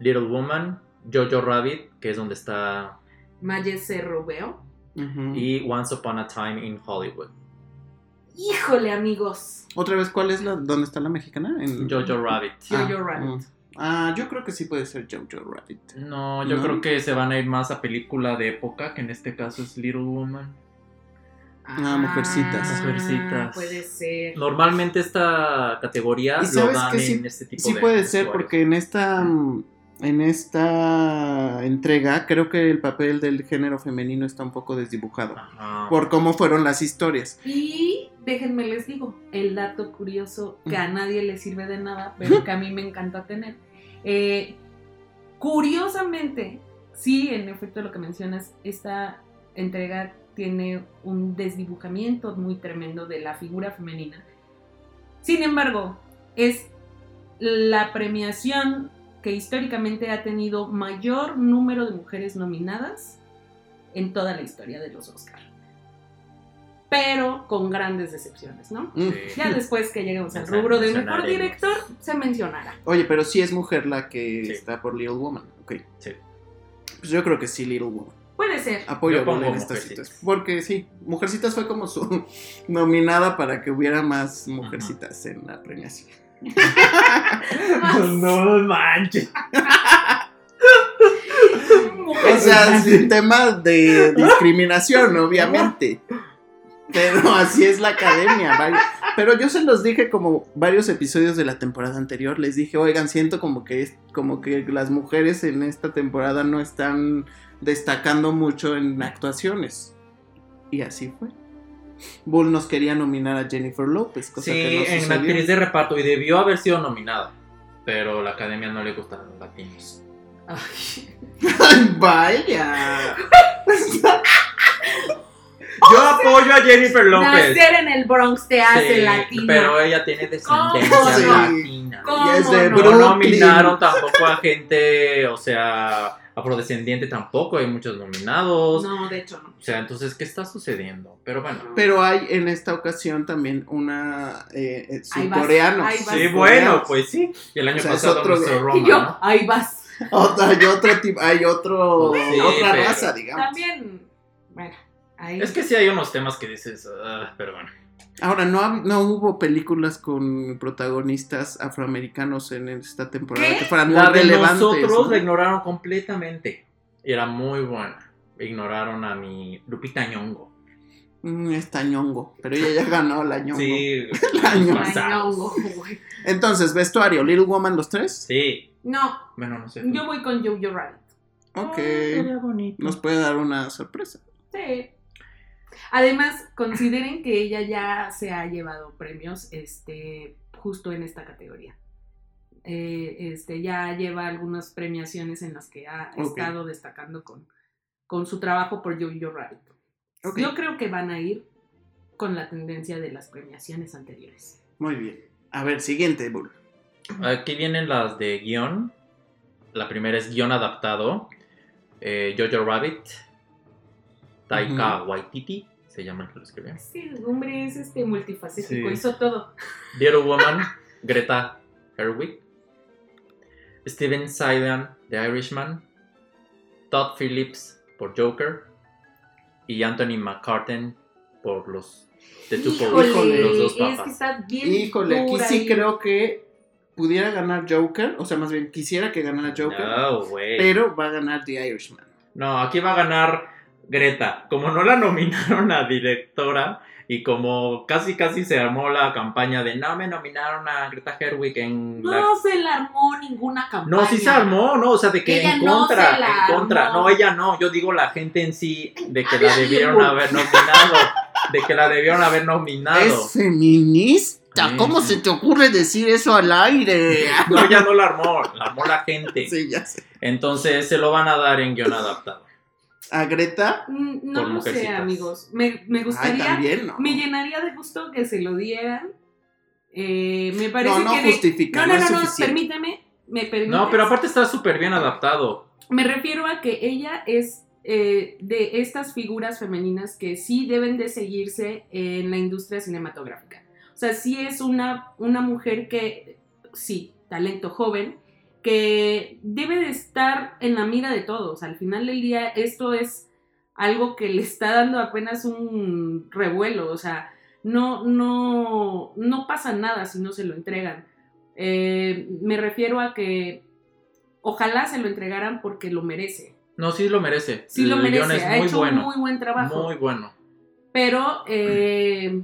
S2: Little Woman, Jojo Rabbit, que es donde está,
S4: Maye Cerro veo.
S3: Ujú.
S2: y Once Upon a Time in Hollywood.
S4: Híjole, amigos.
S3: Otra vez, ¿cuál es la. ¿Dónde está la mexicana? En...
S2: Jojo Rabbit.
S3: Ah,
S4: Jojo Rabbit.
S3: mm. Ah, yo creo que sí puede ser Jojo Rabbit.
S2: No, yo
S3: ¿No?
S2: creo que se van a ir más a película de época, que en este caso es Little Woman.
S3: Ah, Mujercitas.
S2: Mujercitas.
S4: Puede ser.
S2: Normalmente esta categoría
S3: ¿Y
S2: lo
S3: sabes
S2: dan
S3: que sí-
S2: en este tipo
S3: Sí
S2: de
S3: puede ser, porque en esta. mm, En esta entrega, creo que el papel del género femenino está un poco desdibujado.
S2: Ajá.
S3: Por cómo fueron las historias.
S4: Y déjenme les digo, el dato curioso que a nadie le sirve de nada, pero que a mí me encanta tener. Eh, curiosamente, sí, en efecto lo que mencionas, esta entrega tiene un desdibujamiento muy tremendo de la figura femenina. Sin embargo, es la premiación que históricamente ha tenido mayor número de mujeres nominadas en toda la historia de los Oscars. Pero con grandes decepciones, ¿no?
S3: Mm.
S2: Sí.
S4: Ya después que lleguemos al rubro de mejor director, se mencionará.
S3: Oye, pero sí es mujer la que
S2: Sí.
S3: está por Little Woman. Ok.
S2: Sí.
S3: Pues yo creo que sí, Little Woman.
S4: Puede ser.
S3: Apoyo
S2: Yo
S3: a en esta
S2: Mujercitas.
S3: situación. Porque sí, Mujercitas fue como su nominada para que hubiera más mujercitas en la premiación.
S2: No manches.
S3: O sea, sin tema de discriminación, obviamente. Pero así es la academia. Pero yo se los dije como varios episodios de la temporada anterior. Les dije, oigan, siento como que es como que las mujeres en esta temporada no están destacando mucho en actuaciones. Y así fue. Bull nos quería nominar a Jennifer López, cosa
S2: Sí,
S3: que no
S2: en
S3: sucedió.
S2: actriz de reparto y debió haber sido nominada. Pero la academia no le gustan los latinos.
S4: Ay.
S3: Ay, Vaya.
S2: Yo apoyo a Jennifer López.
S4: Nacer en el Bronx te hace
S2: Sí,
S4: latino.
S2: Pero ella tiene descendencia latina.
S4: ¿Cómo
S3: Y es de
S4: no?
S2: No nominaron tampoco a gente, o sea, afrodescendiente tampoco, hay muchos nominados.
S4: No, de hecho no.
S2: O sea, entonces, ¿qué está sucediendo? Pero bueno.
S3: Pero hay en esta ocasión también una eh, eh.
S2: Sí, bueno, pues sí. Y el año
S3: O sea, es
S2: pasado
S3: otro-
S2: nuestro
S4: Y yo,
S2: ¿no?
S4: ahí vas.
S3: Otra- hay otro tipo, hay otro,
S2: Sí,
S3: otra
S2: pero-
S3: raza, digamos.
S4: También, bueno, ahí.
S2: Es que sí hay unos temas que dices, ah, pero bueno.
S3: Ahora, no, no hubo películas con protagonistas afroamericanos en esta temporada
S4: ¿Qué?
S3: que fueran
S2: La
S3: muy
S2: de
S3: relevantes.
S2: nosotros
S3: ¿no?
S2: la ignoraron completamente. Y era muy buena. Ignoraron a mi Lupita Ñongo.
S3: Mm, está ñongo, pero ella ya ganó la ñongo.
S2: Sí,
S3: La Ñongo. Entonces, vestuario, Little Woman los tres.
S2: Sí.
S4: No,
S2: Bueno, no sé.
S4: yo voy con Jojo Rabbit.
S3: Ok.
S2: sería bonito.
S3: Nos puede dar una sorpresa.
S4: Sí. Además, consideren que ella ya se ha llevado premios este, justo en esta categoría. Eh, este, ya lleva algunas premiaciones en las que ha estado destacando con, con su trabajo por Jojo Rabbit.
S3: Ok.
S4: Yo creo que van a ir con la tendencia de las premiaciones anteriores.
S3: Muy bien. A ver, siguiente, Bull.
S2: Aquí vienen las de guion. La primera es guion adaptado. Eh, Jojo Rabbit. Taika Waititi. Se llama el que lo escribió.
S4: Sí, el hombre es este multifacético,
S2: Sí.
S4: hizo todo.
S2: Little Woman. Greta Gerwig. Steven Seagal de Irishman. Todd Phillips por Joker. Y Anthony McCartan por los The Two
S4: Híjole,
S2: los dos
S4: es que
S2: papas.
S4: está bien
S3: Híjole, aquí sí creo que pudiera ganar Joker, o sea, más bien quisiera que ganara Joker,
S2: No,
S3: pero va a ganar The Irishman.
S2: No, aquí va a ganar Greta. Como no la nominaron a directora y como casi casi se armó la campaña de no me nominaron a Greta Gerwig en la...
S4: No se la armó ninguna campaña.
S2: No, sí se armó, ¿no? O sea, de que
S4: Ella
S2: en
S4: no
S2: contra,
S4: se la
S2: en contra.
S4: armó.
S2: No, ella no. Yo digo la gente en sí de que la debieron haber nominado. De que la debieron haber nominado.
S3: ¿Es feminista?
S2: Sí.
S3: ¿Cómo se te ocurre decir eso al aire?
S2: No, ella no la armó, la armó la gente.
S3: sí, ya sé.
S2: Entonces se lo van a dar en guion adaptado.
S3: A Greta.
S4: Mm, No lo sé, amigos. Me, me
S3: Ay,
S4: gustaría,
S3: también, ¿no?
S4: me llenaría de gusto que se lo dieran. Eh, me parece
S3: No, no
S4: que...
S3: justifica,
S4: no,
S3: no
S4: no,
S3: es
S4: no, permíteme, me permites.
S2: No, pero aparte está súper bien adaptado.
S4: Me refiero a que ella es eh, de estas figuras femeninas que sí deben de seguirse en la industria cinematográfica. O sea, sí es una, una mujer que, sí, talento joven, que debe de estar en la mira de todos. Al final del día, esto es algo que le está dando apenas un revuelo. O sea, no, no, no pasa nada si no se lo entregan. Eh, me refiero a que ojalá se lo entregaran porque lo merece.
S2: No, sí lo merece.
S4: Sí lo
S2: El
S4: merece,
S2: es
S4: ha
S2: muy
S4: hecho
S2: bueno.
S4: un muy buen trabajo.
S2: Muy bueno.
S4: Pero eh,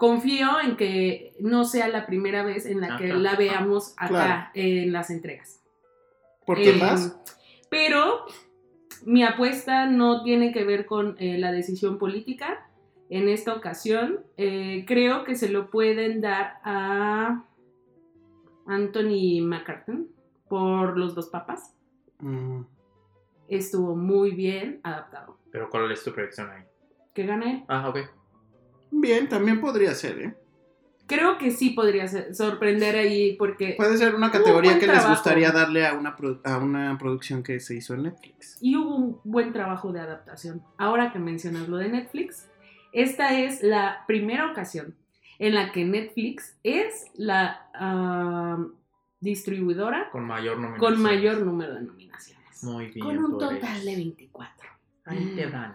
S4: confío en que no sea la primera vez en la que
S2: Ajá.
S4: la veamos acá
S3: Claro.
S4: en las entregas.
S3: ¿Por qué
S4: Eh,
S3: más?
S4: Pero mi apuesta no tiene que ver con eh, la decisión política. En esta ocasión, eh, creo que se lo pueden dar a Anthony McCartan por los dos papas.
S3: Mm,
S4: Estuvo muy bien adaptado.
S2: Pero ¿cuál es tu predicción ahí?
S4: ¿Qué gana él?
S2: Ah, ok.
S3: Bien, también podría ser, ¿eh?
S4: Creo que sí podría ser- sorprender ahí porque...
S3: Puede ser una categoría que les gustaría darle a una, a una producción que se hizo en Netflix.
S4: y hubo un buen trabajo de adaptación. Ahora que mencionas lo de Netflix, esta es la primera ocasión en la que Netflix es la ah, distribuidora
S2: Con mayor
S4: con mayor número de nominaciones.
S2: Muy bien.
S4: con un total de 24.
S2: Ahí te van.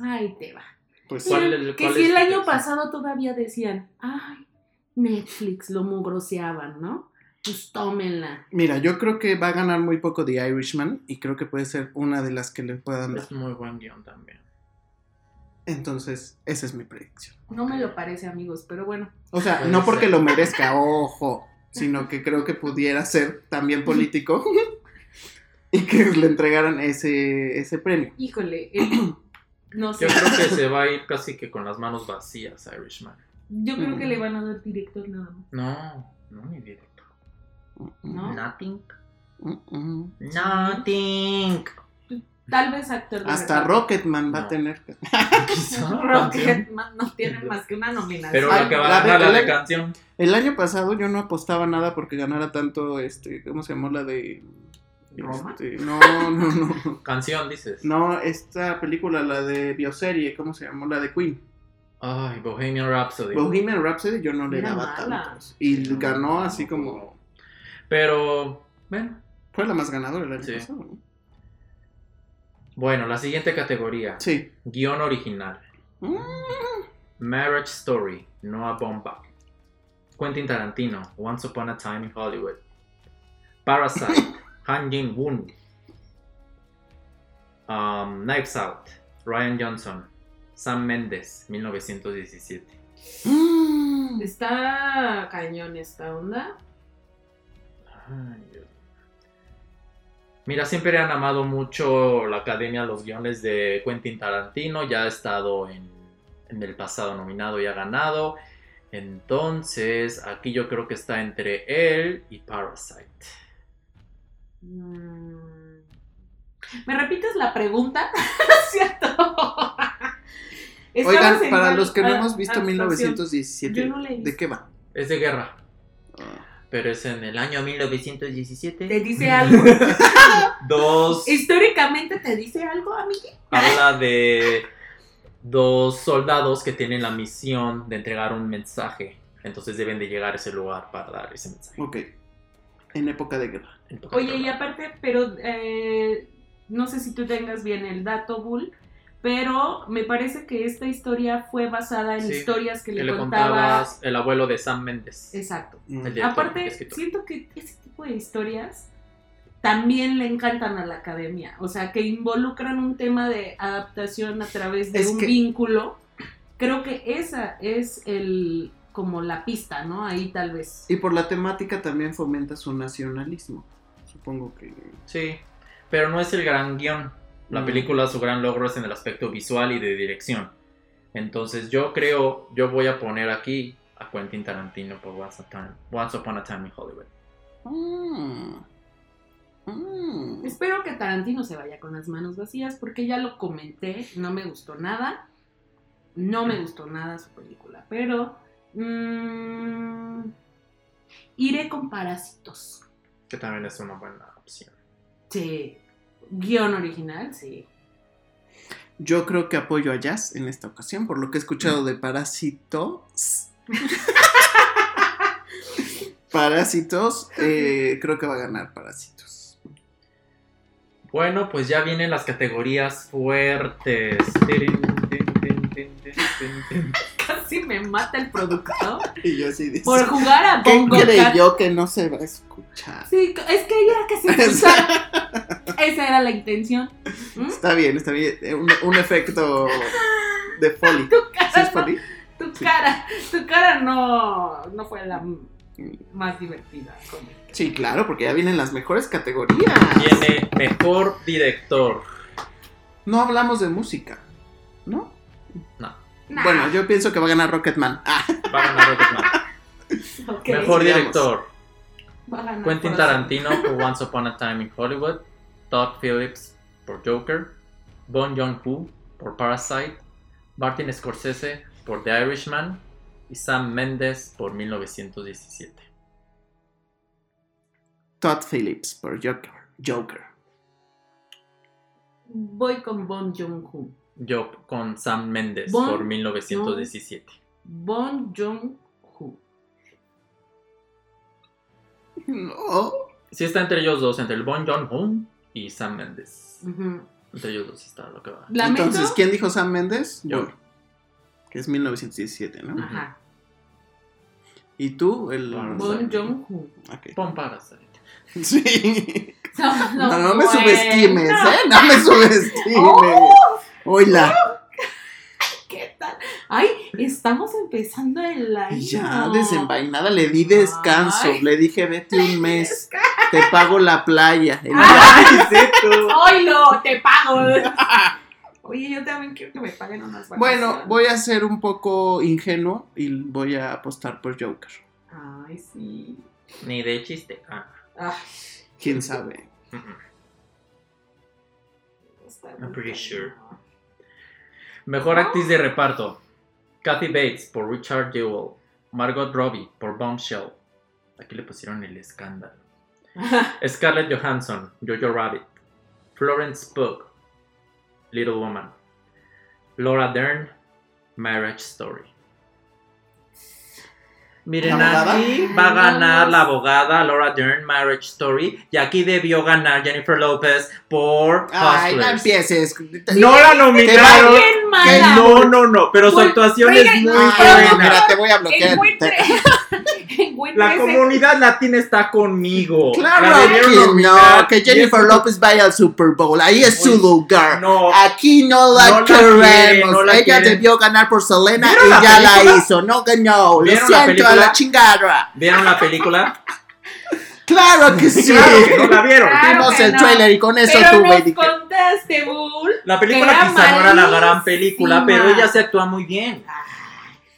S4: Ahí te va.
S3: Pues
S2: ¿Cuál
S4: Mira,
S2: es el-
S4: que
S2: cuál
S4: si
S2: es
S4: el año pasado todavía decían, ay, Netflix lo mugroseaban, ¿no? Pues tómenla.
S3: Mira, yo creo que va a ganar muy poco The Irishman y creo que puede ser una de las que le puedan dar.
S2: Es muy buen guion también.
S3: Entonces, esa es mi predicción.
S4: No me lo parece, amigos, pero bueno.
S3: O sea,
S2: Puede
S3: no porque
S2: ser.
S3: lo merezca, ojo, sino que creo que pudiera ser también político y que le entregaran ese, ese premio.
S4: Híjole, eh, no sé.
S2: Yo creo que se va a ir casi que con las manos vacías Irishman.
S4: Yo creo que
S3: Mm.
S4: le van a dar director nada más.
S2: No, no ni directo.
S4: ¿No?
S2: Nothing.
S3: Mm, mm.
S2: Nothing.
S4: Tal vez actor de
S3: Hasta
S4: verdad.
S3: Rocketman va a tener.
S4: Rocketman no tiene más que una nominación.
S2: Pero la que va a
S3: de-
S2: ganar la
S3: la-
S2: de canción.
S3: El año pasado yo no apostaba nada porque ganara tanto, este, ¿cómo se llamó la de?
S4: ¿Roma?
S3: Este, no, no, no.
S2: Canción, dices.
S3: No, esta película, la de bioserie, ¿cómo se llamó? La de Queen.
S2: Ay, Bohemian Rhapsody.
S3: Bohemian Rhapsody yo no le
S4: Era
S3: daba
S4: mala.
S3: tantos. Y ganó así como...
S2: Pero, bueno.
S3: Fue la más ganadora el año
S2: Sí.
S3: pasado, ¿no?
S2: Bueno, la siguiente categoría.
S3: Sí.
S2: Guión original.
S3: Mm,
S2: Marriage Story, Noah Baumbach. Quentin Tarantino, Once Upon a Time in Hollywood. Parasite, Han Jin-woon. Um, Knives Out, Ryan Johnson. Sam Mendes, 1917.
S3: mm.
S4: Está cañón esta onda.
S2: Ay, Dios. Mira, siempre han amado mucho la academia los guiones de Quentin Tarantino. Ya ha estado en, en el pasado nominado y ha ganado. Entonces, aquí yo creo que está entre él y Parasite.
S4: Mm. ¿Me repites la pregunta? ¿Cierto?
S3: Oigan, para los que no hemos visto
S4: adaptación.
S3: 1917,
S4: Yo no
S3: ¿de
S4: visto.
S3: qué va?
S2: Es de guerra,
S3: Ah.
S2: pero es en el año 1917.
S4: ¿Te dice algo?
S2: Dos
S4: ¿Históricamente te dice algo, amiga?
S2: habla de dos soldados que tienen la misión de entregar un mensaje. Entonces deben de llegar a ese lugar para dar ese mensaje.
S3: Ok. En época de guerra.
S4: Oye, y aparte, pero eh, no sé si tú tengas bien el dato, Bull, pero me parece que esta historia fue basada en
S2: Sí,
S4: historias que
S2: que
S4: le, contaba.
S2: contabas el abuelo de Sam Mendes.
S4: Exacto.
S3: Mm.
S2: El director y
S4: Aparte, siento que ese tipo de historias también le encantan a la academia. O sea, que involucran un tema de adaptación a través de
S3: Es
S4: un
S3: que-
S4: vínculo. Creo que esa es el como la pista, ¿no? Ahí tal vez.
S3: Y por la temática también fomenta su nacionalismo. Supongo que...
S2: Sí, pero no es el gran guion. La
S3: Mm.
S2: película, su gran logro es en el aspecto visual y de dirección. Entonces yo creo, yo voy a poner aquí a Quentin Tarantino por Once, a Time- Once Upon a Time in Hollywood.
S3: Mm. Mm.
S4: Espero que Tarantino se vaya con las manos vacías porque ya lo comenté, no me gustó nada. No me gustó nada su película, pero mm, iré con Parásitos.
S2: Que también es una buena opción.
S4: Sí. Guión original, sí.
S3: Yo creo que apoyo a Jazz en esta ocasión, por lo que he escuchado de Parásitos. Parásitos, eh, creo que va a ganar Parásitos.
S2: Bueno, pues ya vienen las categorías fuertes.
S4: Casi me mata el productor
S3: Y yo así de
S4: por jugar a
S3: ¿Qué
S4: Bongo Cat.
S3: creyó que no se va a escuchar?
S4: Sí, es que ella que se escuchara. Esa era la intención. ¿Mm?
S3: Está bien, está bien. eh, Un, un efecto de Foley.
S4: Tu
S3: ¿Sí
S4: cara,
S3: es
S4: no,
S3: Foley?
S4: tu cara, tu cara no, no fue la m- más divertida.
S3: Sí, claro, porque ya vienen las mejores categorías.
S2: Viene mejor director.
S3: No hablamos de música, ¿no?
S2: No,
S4: Nah,
S3: Bueno, yo pienso que va a ganar Rocketman. Ah,
S2: va a ganar Rocketman. Mejor director.
S4: va a ganar
S2: Quentin. Tarantino por Once Upon a Time in Hollywood. Todd Phillips por Joker. Bon Joon-ho por Parasite. Martin Scorsese por The Irishman. Y Sam Mendes por 1917.
S3: Todd Phillips por Joker. Joker.
S4: Voy con Bon Joon-ho.
S2: Yo con Sam Mendes
S4: Bon
S2: por 1917.
S4: Bon Joon-ho.
S3: No.
S2: Sí está entre ellos dos, entre el Bon Joon-ho y Sam Mendes. Entre ellos dos está lo que va.
S4: Lamento.
S3: Entonces, ¿quién dijo Sam Mendes?
S2: Yo.
S3: Bueno, que es 1917, ¿no?
S4: Ajá.
S3: ¿Y tú? El...
S2: Bon
S4: Bon Joon-ho.
S3: Ok.
S2: Pon Parasite.
S3: Sí.
S4: No,
S3: No, no me
S4: bueno.
S3: subestimes, ¿eh? No me subestimes.
S4: Oh.
S3: Oila.
S4: ¿Qué tal? Ay, estamos empezando el año.
S3: Ya desenvainada le di descanso.
S4: Ay.
S3: Le dije, vete un mes. Te pago la playa. El
S4: Ay. ¡Oilo! ¡Te pago! Oye, yo también quiero que me paguen unas vacaciones.
S3: Bueno, voy a ser un poco ingenuo y voy a apostar por Joker.
S4: Ay, sí.
S2: Ni de chiste. Ah.
S4: Ay,
S3: ¿Quién sabe?
S2: mm, I'm pretty sure. Mejor actriz de reparto. Kathy Bates por Richard Jewell. Margot Robbie por Bombshell. Aquí le pusieron el escándalo. Scarlett Johansson, Jojo Rabbit. Florence Pugh, Little Woman. Laura Dern, Marriage Story. Miren, aquí va a ganar la abogada Laura Dern, Marriage Story. Y aquí debió ganar Jennifer López por
S3: Ay, no empieces.
S2: No la nominaron. No, no, no. Pero su actuación
S4: oiga,
S2: es muy
S4: no,
S2: buena.
S3: mira, te voy a bloquear.
S2: La comunidad latina está conmigo. La
S3: Claro que no, que Jennifer López vaya al Super Bowl. Ahí es su lugar.
S2: No,
S3: Aquí no la
S2: No la
S3: queremos.
S2: quiere, no la
S3: Ella
S2: quiere.
S3: debió ganar por Selena
S2: ¿Vieron
S3: y
S2: la
S3: ya la hizo. No ganó. Lo
S2: ¿Vieron la
S3: siento a la chingada.
S2: ¿vieron la película?
S3: Claro que sí.
S2: Claro que no la vieron.
S4: Claro
S3: Vimos el
S4: no.
S3: trailer y con eso
S4: Pero
S3: tuve.
S4: nos contaste, Bull.
S2: La película quizá no era la gran
S4: malísima.
S2: película, pero ella se actúa muy bien.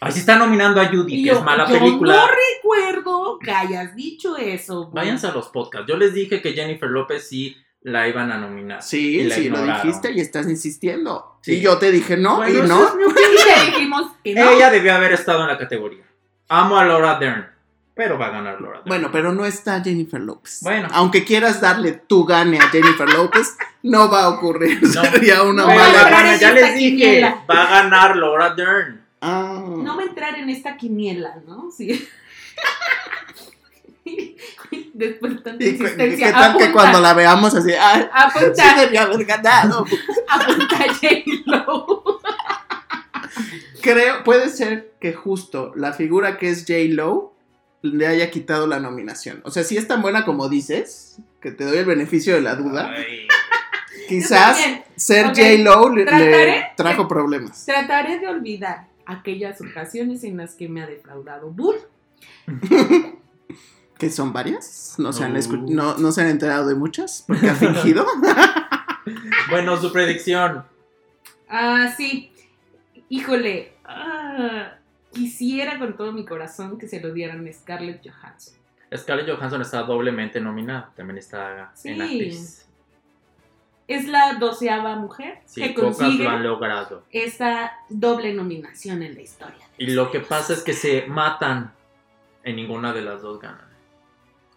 S2: Ahí está nominando a Judy, que es mala
S4: yo
S2: película.
S4: no recuerdo que hayas dicho eso. Bull.
S2: Váyanse a los podcasts. Yo les dije que Jennifer López sí la iban a nominar.
S3: Sí,
S2: la
S3: sí, lo dijiste y estás insistiendo.
S2: Sí.
S3: Y yo te dije no
S2: Bueno,
S3: y no.
S2: es mi
S4: Y
S2: opinión.
S4: te dijimos que no.
S2: Ella debió haber estado en la categoría. Amo a Laura Dern, pero va a ganar Laura Dern.
S3: Bueno, pero no está Jennifer López.
S2: Bueno.
S3: Aunque quieras darle tu gane a Jennifer López, no va a ocurrir.
S2: No.
S3: Sería una
S4: No
S3: mala.
S4: en
S2: ya les dije,
S4: quiniela.
S2: va a ganar Laura Dern.
S3: Ah.
S4: No va a entrar en esta quiniela, ¿no? Sí. Después de tanta
S3: ¿Y cu-
S4: insistencia.
S3: qué tal que cuando la veamos así, ay, sí
S4: Apunta,
S3: debió haber ganado?
S4: apunta J-Lo.
S3: Creo, puede ser que justo la figura que es J. Le haya quitado la nominación. O sea, si es tan buena como dices, que te doy el beneficio de la duda,
S2: Ay.
S3: quizás ser
S4: Ok,
S3: J. Lo le, trajo problemas.
S4: Trataré de olvidar aquellas ocasiones en las que me ha defraudado Bull.
S3: ¿Que son varias? ¿No se, han escu- no, no se han enterado de muchas? Porque ha fingido.
S2: Bueno, su predicción.
S4: Ah, sí. Híjole. ah, quisiera con todo mi corazón que se lo dieran a Scarlett Johansson.
S2: Scarlett Johansson está doblemente nominada. También está en
S4: Sí.
S2: actriz.
S4: Es la doceava mujer
S2: Sí,
S4: que
S2: pocas
S4: consigue
S2: lo han logrado.
S4: esta doble nominación en la historia.
S2: Y lo que pasa es que se matan. En ninguna de las dos ganan.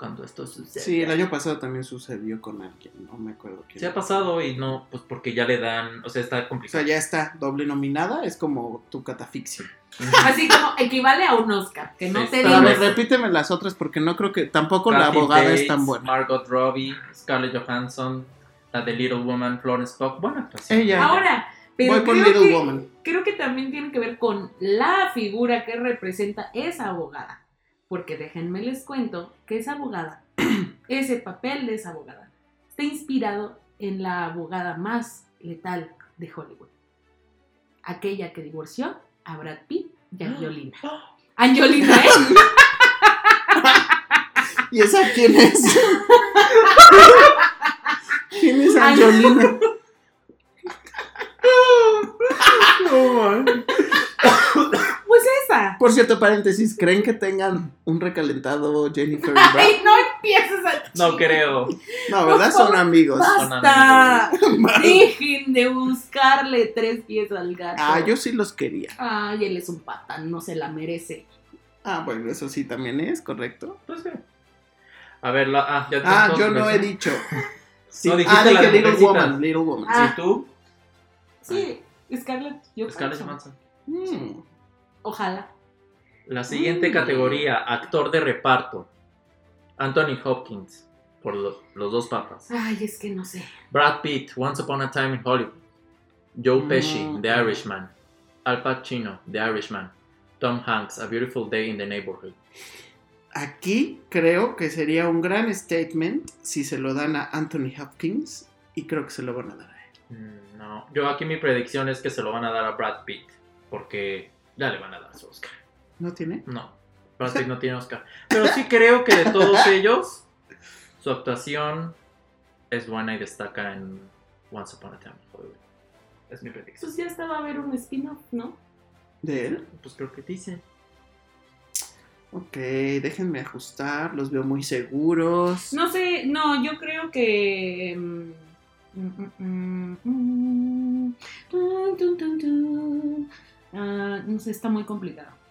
S2: Cuando esto sucede.
S3: Sí, el año pasado también sucedió con alguien, no me acuerdo quién.
S2: Se ha pasado y no, pues porque ya le dan. O sea, está
S3: O sea,
S2: complicado.
S3: ya está doble nominada, es como tu catafixia.
S4: Así como equivale a un Oscar, que no
S2: Sí,
S4: te
S3: Pero a
S4: digo.
S3: ver, repíteme las otras porque no creo que tampoco la abogada
S2: Bates,
S3: es tan buena.
S2: Margot Robbie, Scarlett Johansson, la de Little Woman, Florence Pugh. Buena actuación.
S3: Ella.
S4: Ahora, pero
S3: Voy con
S4: creo
S3: Little
S4: que,
S3: Woman.
S4: creo que también tiene que ver con la figura que representa esa abogada. Porque déjenme les cuento que esa abogada, ese papel de esa abogada, está inspirado en la abogada más letal de Hollywood. Aquella que divorció a Brad Pitt y a Angelina. Angelina, ¿eh?
S3: ¿Y esa quién es? ¿Quién es Angelina? No, man.
S4: Pues esa.
S3: Por cierto, paréntesis, ¿creen que tengan un recalentado Jennifer y Brad?
S4: Ay, no empieces a
S2: No creo.
S3: No, ¿verdad? Son amigos.
S4: ¡Basta! Dejen de buscarle tres pies al gato.
S3: Ah, yo sí los quería.
S4: Ay, él es un patán, no se la merece.
S3: Ah, bueno, eso sí también es, ¿correcto?
S2: Pues sí. A ver, la, ah, ya
S3: Ah,
S2: todos
S3: yo no he dicho. Sí.
S2: No, dijiste
S3: ah,
S2: la de
S3: Little. Woman, Little Woman.
S4: Ah.
S2: ¿Y tú?
S4: Sí, Scarlett Johansson.
S2: Scarlett Johansson.
S3: Mm.
S4: Ojalá.
S2: La siguiente
S3: Mm.
S2: categoría, actor de reparto. Anthony Hopkins, por los, los dos papas.
S4: Ay, es que no sé.
S2: Brad Pitt, Once Upon a Time in Hollywood. Joe Pesci. The Irishman. Al Pacino, The Irishman. Tom Hanks, A Beautiful Day in the Neighborhood.
S3: Aquí creo que sería un gran statement si se lo dan a Anthony Hopkins y creo que se lo van a dar a él.
S2: Mm, No, yo aquí mi predicción es que se lo van a dar a Brad Pitt, porque ya le van a dar su Oscar.
S3: ¿No tiene?
S2: No, Brad Pitt no tiene Oscar. Pero sí creo que de todos ellos, su actuación es buena y destaca en Once Upon a Time Hollywood. Es mi predicción.
S4: Pues ya estaba a ver un spin-off, ¿no?
S3: ¿De él?
S2: Pues creo que dice.
S3: Ok, déjenme ajustar, los veo muy seguros.
S4: No sé, no, yo creo que. no sé, está muy complicado.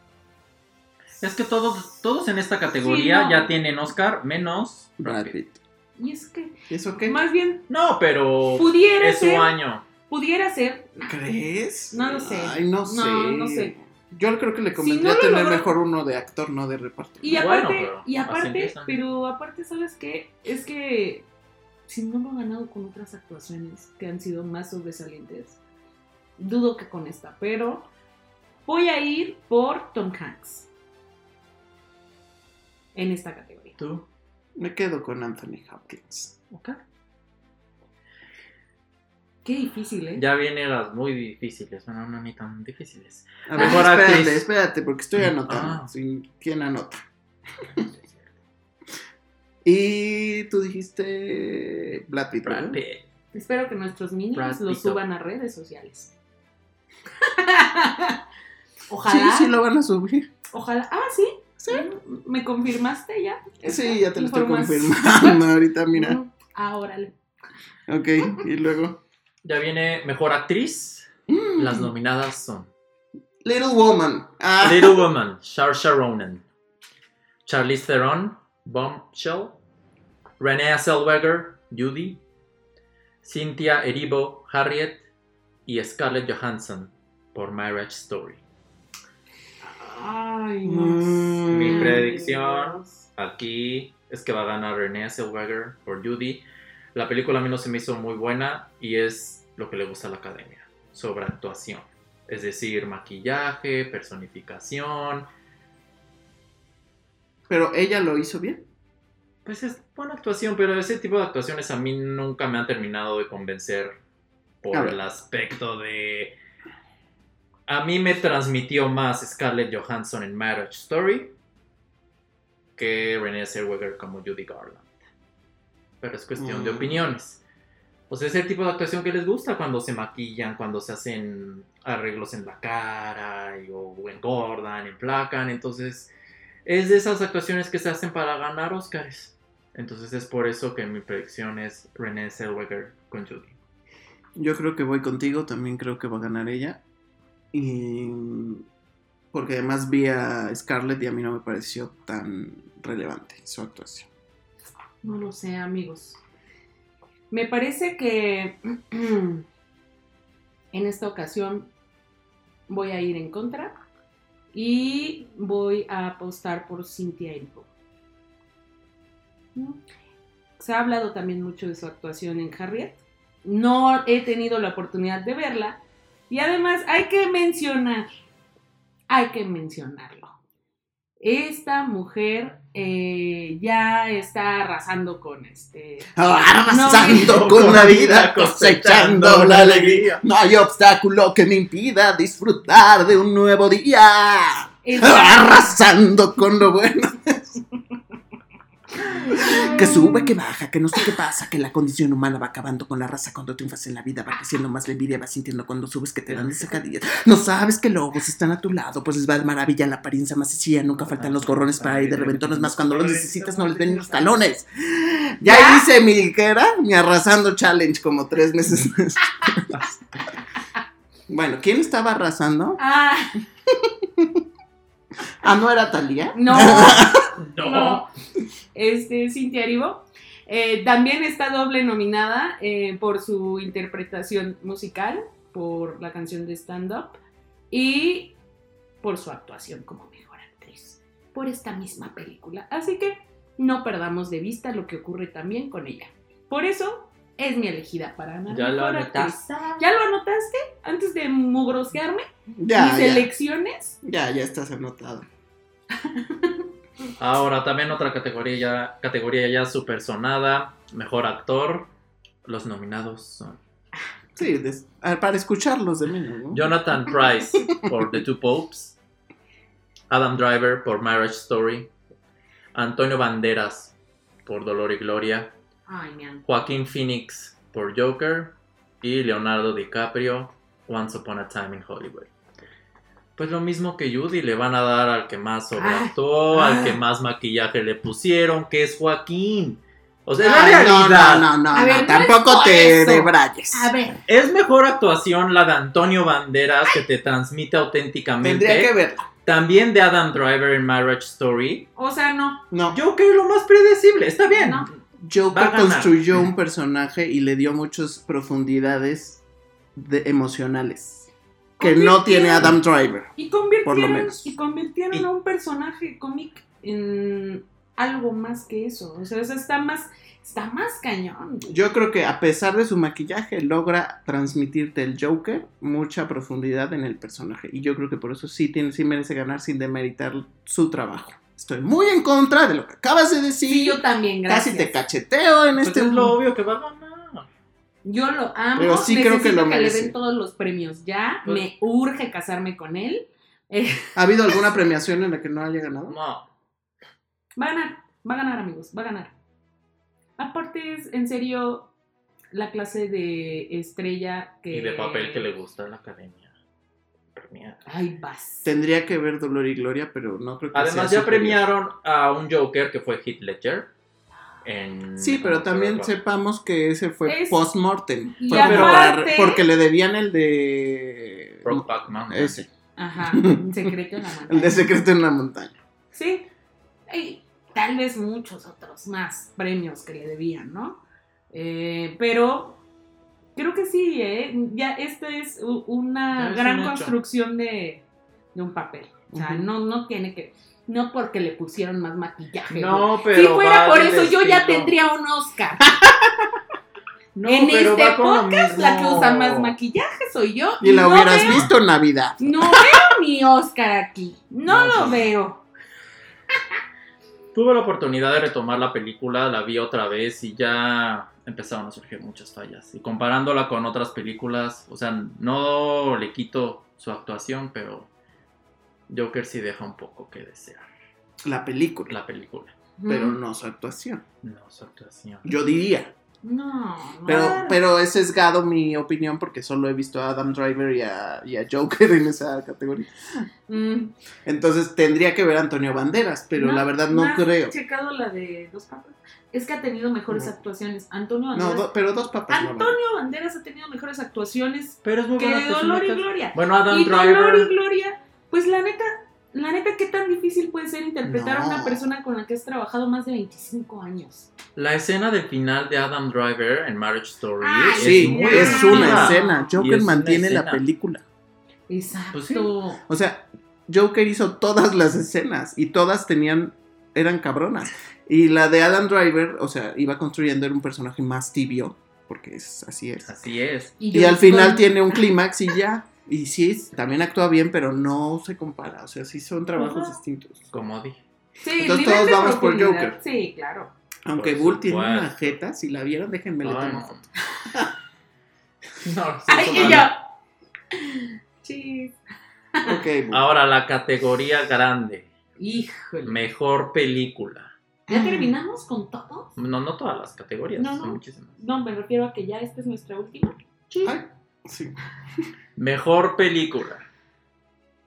S2: Es que todos, todos en esta categoría
S4: Sí, no.
S2: ya tienen Oscar, menos
S3: Brad Pitt.
S4: Y es que,
S3: ¿Y eso qué?
S4: más bien,
S2: No, pero
S4: pudiera
S2: es su
S4: ser.
S2: año.
S4: Pudiera ser.
S3: ¿Crees?
S4: No lo sé.
S3: Ay, no,
S4: No,
S3: sé.
S4: no sé.
S3: Yo creo que le
S4: Si
S3: convendría
S4: no
S3: tener
S4: logro-
S3: mejor uno de actor, no de reparto.
S4: Y
S2: Bueno,
S4: aparte,
S2: pero
S4: y aparte, pero aparte, ¿sabes qué? Es que si no lo ha ganado con otras actuaciones que han sido más sobresalientes, dudo que con esta, pero voy a ir por Tom Hanks en esta categoría.
S2: ¿Tú?
S3: Me quedo con Anthony Hopkins.
S2: Ok.
S4: Qué difícil, ¿eh?
S2: Ya vienen las muy difíciles. Bueno, no ni tan difíciles.
S3: A ver,
S2: Mejor
S3: espérate,
S2: actriz.
S3: espérate, porque estoy anotando.
S2: Ah.
S3: Sí, ¿Quién anota? Y tú dijiste Brad Pitt,
S2: Brad.
S4: Espero que nuestros niños lo suban a redes sociales.
S3: Sí,
S4: ojalá.
S3: sí lo van a subir.
S4: Ojalá. Ah, sí. ¿Me confirmaste ya?
S3: Sí, ya te lo estoy confirmando ahorita, mira.
S4: Ah, órale.
S3: Ok, y luego.
S2: Ya viene mejor actriz.
S3: Mm,
S2: Las nominadas son
S3: Little Woman. Ah,
S2: Little Woman, Saoirse Ronan, Charlize Theron, Bombshell, Renée Zellweger, Judy, Cynthia Erivo, Harriet y Scarlett Johansson por Marriage Story.
S4: Ay,
S3: Mm.
S2: Mi predicción aquí es que va a ganar Renée Zellweger por Judy. La película a mí no se me hizo muy buena y es lo que le gusta a la academia, sobre actuación. Es decir, maquillaje, personificación.
S3: pero ella lo hizo bien.
S2: Pues es buena actuación, pero ese tipo de actuaciones a mí nunca me han terminado de convencer por el aspecto de... A mí me transmitió más Scarlett Johansson en Marriage Story que Renée Zellweger como Judy Garland. Pero es cuestión de
S3: Mm.
S2: opiniones. O sea, es el tipo de actuación que les gusta cuando se maquillan, cuando se hacen arreglos en la cara, y- o engordan, emplacan. Entonces, es de esas actuaciones que se hacen para ganar Oscars. Entonces es por eso que mi predicción es Renée Zellweger con Judy.
S3: Yo creo que voy contigo, también creo que va a ganar ella. Y porque además vi a Scarlett y a mí no me pareció tan relevante su actuación.
S4: No lo sé, amigos. Me parece que en esta ocasión voy a ir en contra y voy a apostar por Cynthia Erivo. Se ha hablado también mucho de su actuación en Harriet. No he tenido la oportunidad de verla. Y además hay que mencionar, hay que mencionarlo. Esta mujer eh, ya está arrasando con este.
S3: Arrasando
S4: No,
S3: con la vida, cosechando la alegría. No hay obstáculo que me impida disfrutar de un nuevo día. Arrasando con lo bueno. Que sube, que baja, que no sé qué pasa, que la condición humana va acabando con la raza cuando triunfas en la vida, va creciendo más la envidia, vas sintiendo cuando subes que te dan sacadillas. No sabes que lobos están a tu lado, pues les va de maravilla la apariencia más sencilla, nunca faltan los gorrones para ir de reventones, más cuando los necesitas no les ven los talones. Ya,
S4: ¿Ya?
S3: hice mi, ¿qué era? Mi arrasando challenge como tres meses. Bueno, ¿quién estaba arrasando?
S4: Ah,
S3: Ah, ¿no era Talía?
S4: no,
S2: No.
S4: no. Este, Cintia Erivo. Eh, también está doble nominada eh, por su interpretación musical, por la canción de Stand Up y por su actuación como mejor actriz, por esta misma película. Así que no perdamos de vista lo que ocurre también con ella. Por eso es mi elegida para ganar.
S2: ¿Ya lo anotaste?
S4: ¿Ya lo anotaste? Antes de mugrosearme
S3: Ya,
S4: mis
S3: ya,
S4: elecciones.
S3: ya, ya estás anotado.
S2: Ahora también otra categoría ya, categoría ya super sonada, mejor actor. Los nominados son
S3: Sí, des- para escucharlos de menos, ¿no?
S2: Jonathan Price por The Two Popes, Adam Driver por Marriage Story, Antonio Banderas por Dolor y Gloria,
S4: Ay.
S2: Joaquín Phoenix por Joker y Leonardo DiCaprio Once Upon a Time in Hollywood. Pues lo mismo que Judy, le van a dar al que más sobreactuó,
S3: Ah.
S2: al que más maquillaje le pusieron, que es Joaquín. O sea,
S3: Ay,
S2: es la realidad.
S3: no, no, no, no,
S4: ver, no es
S3: tampoco te debrayes.
S4: A ver,
S2: Es mejor actuación la de Antonio Banderas, que te transmite auténticamente.
S3: Tendría que verla.
S2: También de Adam Driver en Marriage Story.
S4: o sea, no.
S3: No,
S2: Joker lo más predecible, está bien.
S4: No.
S3: Joker construyó un personaje y le dio muchas profundidades de- emocionales que no tiene Adam Driver.
S4: Y
S3: Por lo
S4: convirtieron,
S3: menos.
S4: y convirtieron
S2: Y-
S4: a un personaje cómic en algo más que eso. O sea, o sea, está más, está más cañón.
S3: Yo creo que a pesar de su maquillaje logra transmitirte el Joker mucha profundidad en el personaje y yo creo que por eso sí tiene sí merece ganar sin demeritar su trabajo. Estoy muy en contra de lo que acabas de decir.
S4: Sí, yo también, gracias.
S3: Casi te cacheteo en
S2: Pues
S3: este
S2: es lo obvio que va a ganar.
S4: Yo lo amo.
S3: Pero sí creo que lo
S4: le
S3: merece.
S4: den todos los premios ya.
S2: Pues-
S4: Me urge casarme con él.
S3: ¿Ha habido alguna premiación en la que no haya ganado?
S2: No.
S4: va a ganar, va a ganar, amigos, va a ganar. Aparte es, en serio, la clase de estrella que...
S2: Y de papel que le gusta a la academia. Premiada.
S4: Ay, vas.
S3: Tendría que ver Dolor y Gloria, pero no creo que
S2: Además,
S3: sea
S2: ya
S3: superior.
S2: premiaron a un Joker que fue Heath Ledger. En...
S3: Sí, pero también sepamos que ese fue
S4: Es-
S3: post-mortem.
S4: y
S3: Fue como
S4: aparte-
S3: para- porque le debían el de...
S2: Brokeback Mountain.
S3: Ese,
S4: Ajá, secreto en la mano.
S3: el de Secreto en la Montaña.
S4: Sí. Y tal vez muchos otros más premios que le debían, ¿no? Eh, pero creo que sí, ¿eh? Ya esta es una
S2: Ya es
S4: gran
S2: un
S4: construcción de, de un papel. O sea, no, no tiene que... No porque le pusieron más maquillaje.
S2: No,
S4: güey.
S2: pero.
S4: si fuera por eso, yo ya tendría un Oscar.
S2: No,
S4: en
S2: pero
S4: este podcast, la que usa más maquillaje soy yo.
S3: Y la
S4: no
S3: hubieras
S4: veo-
S3: visto en Navidad.
S4: No veo mi Oscar aquí. No,
S2: No,
S4: lo
S2: sí.
S4: veo.
S2: Tuve la oportunidad de retomar la película, la vi otra vez y ya empezaron a surgir muchas fallas. Y comparándola con otras películas, o sea, no le quito su actuación, pero Joker sí deja un poco que desear.
S3: La película,
S2: La película,
S3: pero
S4: Mm.
S3: no su actuación.
S2: no su actuación.
S3: Yo diría.
S4: No, no.
S3: Pero, pero es sesgado mi opinión porque solo he visto a Adam Driver y a, y a Joker en esa categoría.
S4: Mm,
S3: Entonces tendría que ver a Antonio Banderas, pero
S4: no,
S3: la verdad no
S4: has
S3: creo.
S4: checado la de Dos Papas? Es que ha tenido mejores
S3: No.
S4: actuaciones. Antonio
S3: No,
S4: Banderas.
S3: do- pero dos papas no.
S4: Antonio Banderas ha tenido mejores actuaciones
S2: Pero es muy
S4: que Dolor y. Gloria.
S2: Bueno, Adam
S4: y Dolor y
S2: Driver.
S4: Gloria, pues la neta, la neta, ¿qué tan difícil puede ser interpretar a una persona con la que has trabajado más de 25 años?
S2: La escena del final de Adam Driver en Marriage Story
S4: Ay,
S2: es
S3: Sí,
S2: muy
S3: es una escena. Joker
S2: es
S3: mantiene la película.
S4: Exacto.
S2: Pues sí.
S3: O sea, Joker hizo todas las escenas y todas tenían, eran cabronas. Y la de Adam Driver, o sea, iba construyendo era un personaje más tibio, porque es, así es.
S2: Así es.
S3: Y al final
S4: con-
S3: tiene un clímax y ya. Y sí, también actúa bien, pero no se compara. O sea, sí son trabajos
S4: Ajá.
S3: distintos.
S2: Como dije.
S4: Sí,
S3: Entonces todos vamos por. Joker.
S4: Sí, claro.
S3: Aunque Bull tiene una jeta, si la vieron, déjenme le tomo
S2: no.
S3: foto.
S2: No,
S4: Ay, y yo. Chis.
S3: Ok, Bull.
S2: Ahora la categoría grande.
S4: Híjole.
S2: Mejor película.
S4: ¿Ya terminamos con todo?
S2: No, no todas las categorías,
S4: No,
S2: son
S4: no.
S2: muchísimas.
S4: No, me refiero a que ya esta es nuestra última. Sí.
S3: Ay, sí.
S2: Mejor película.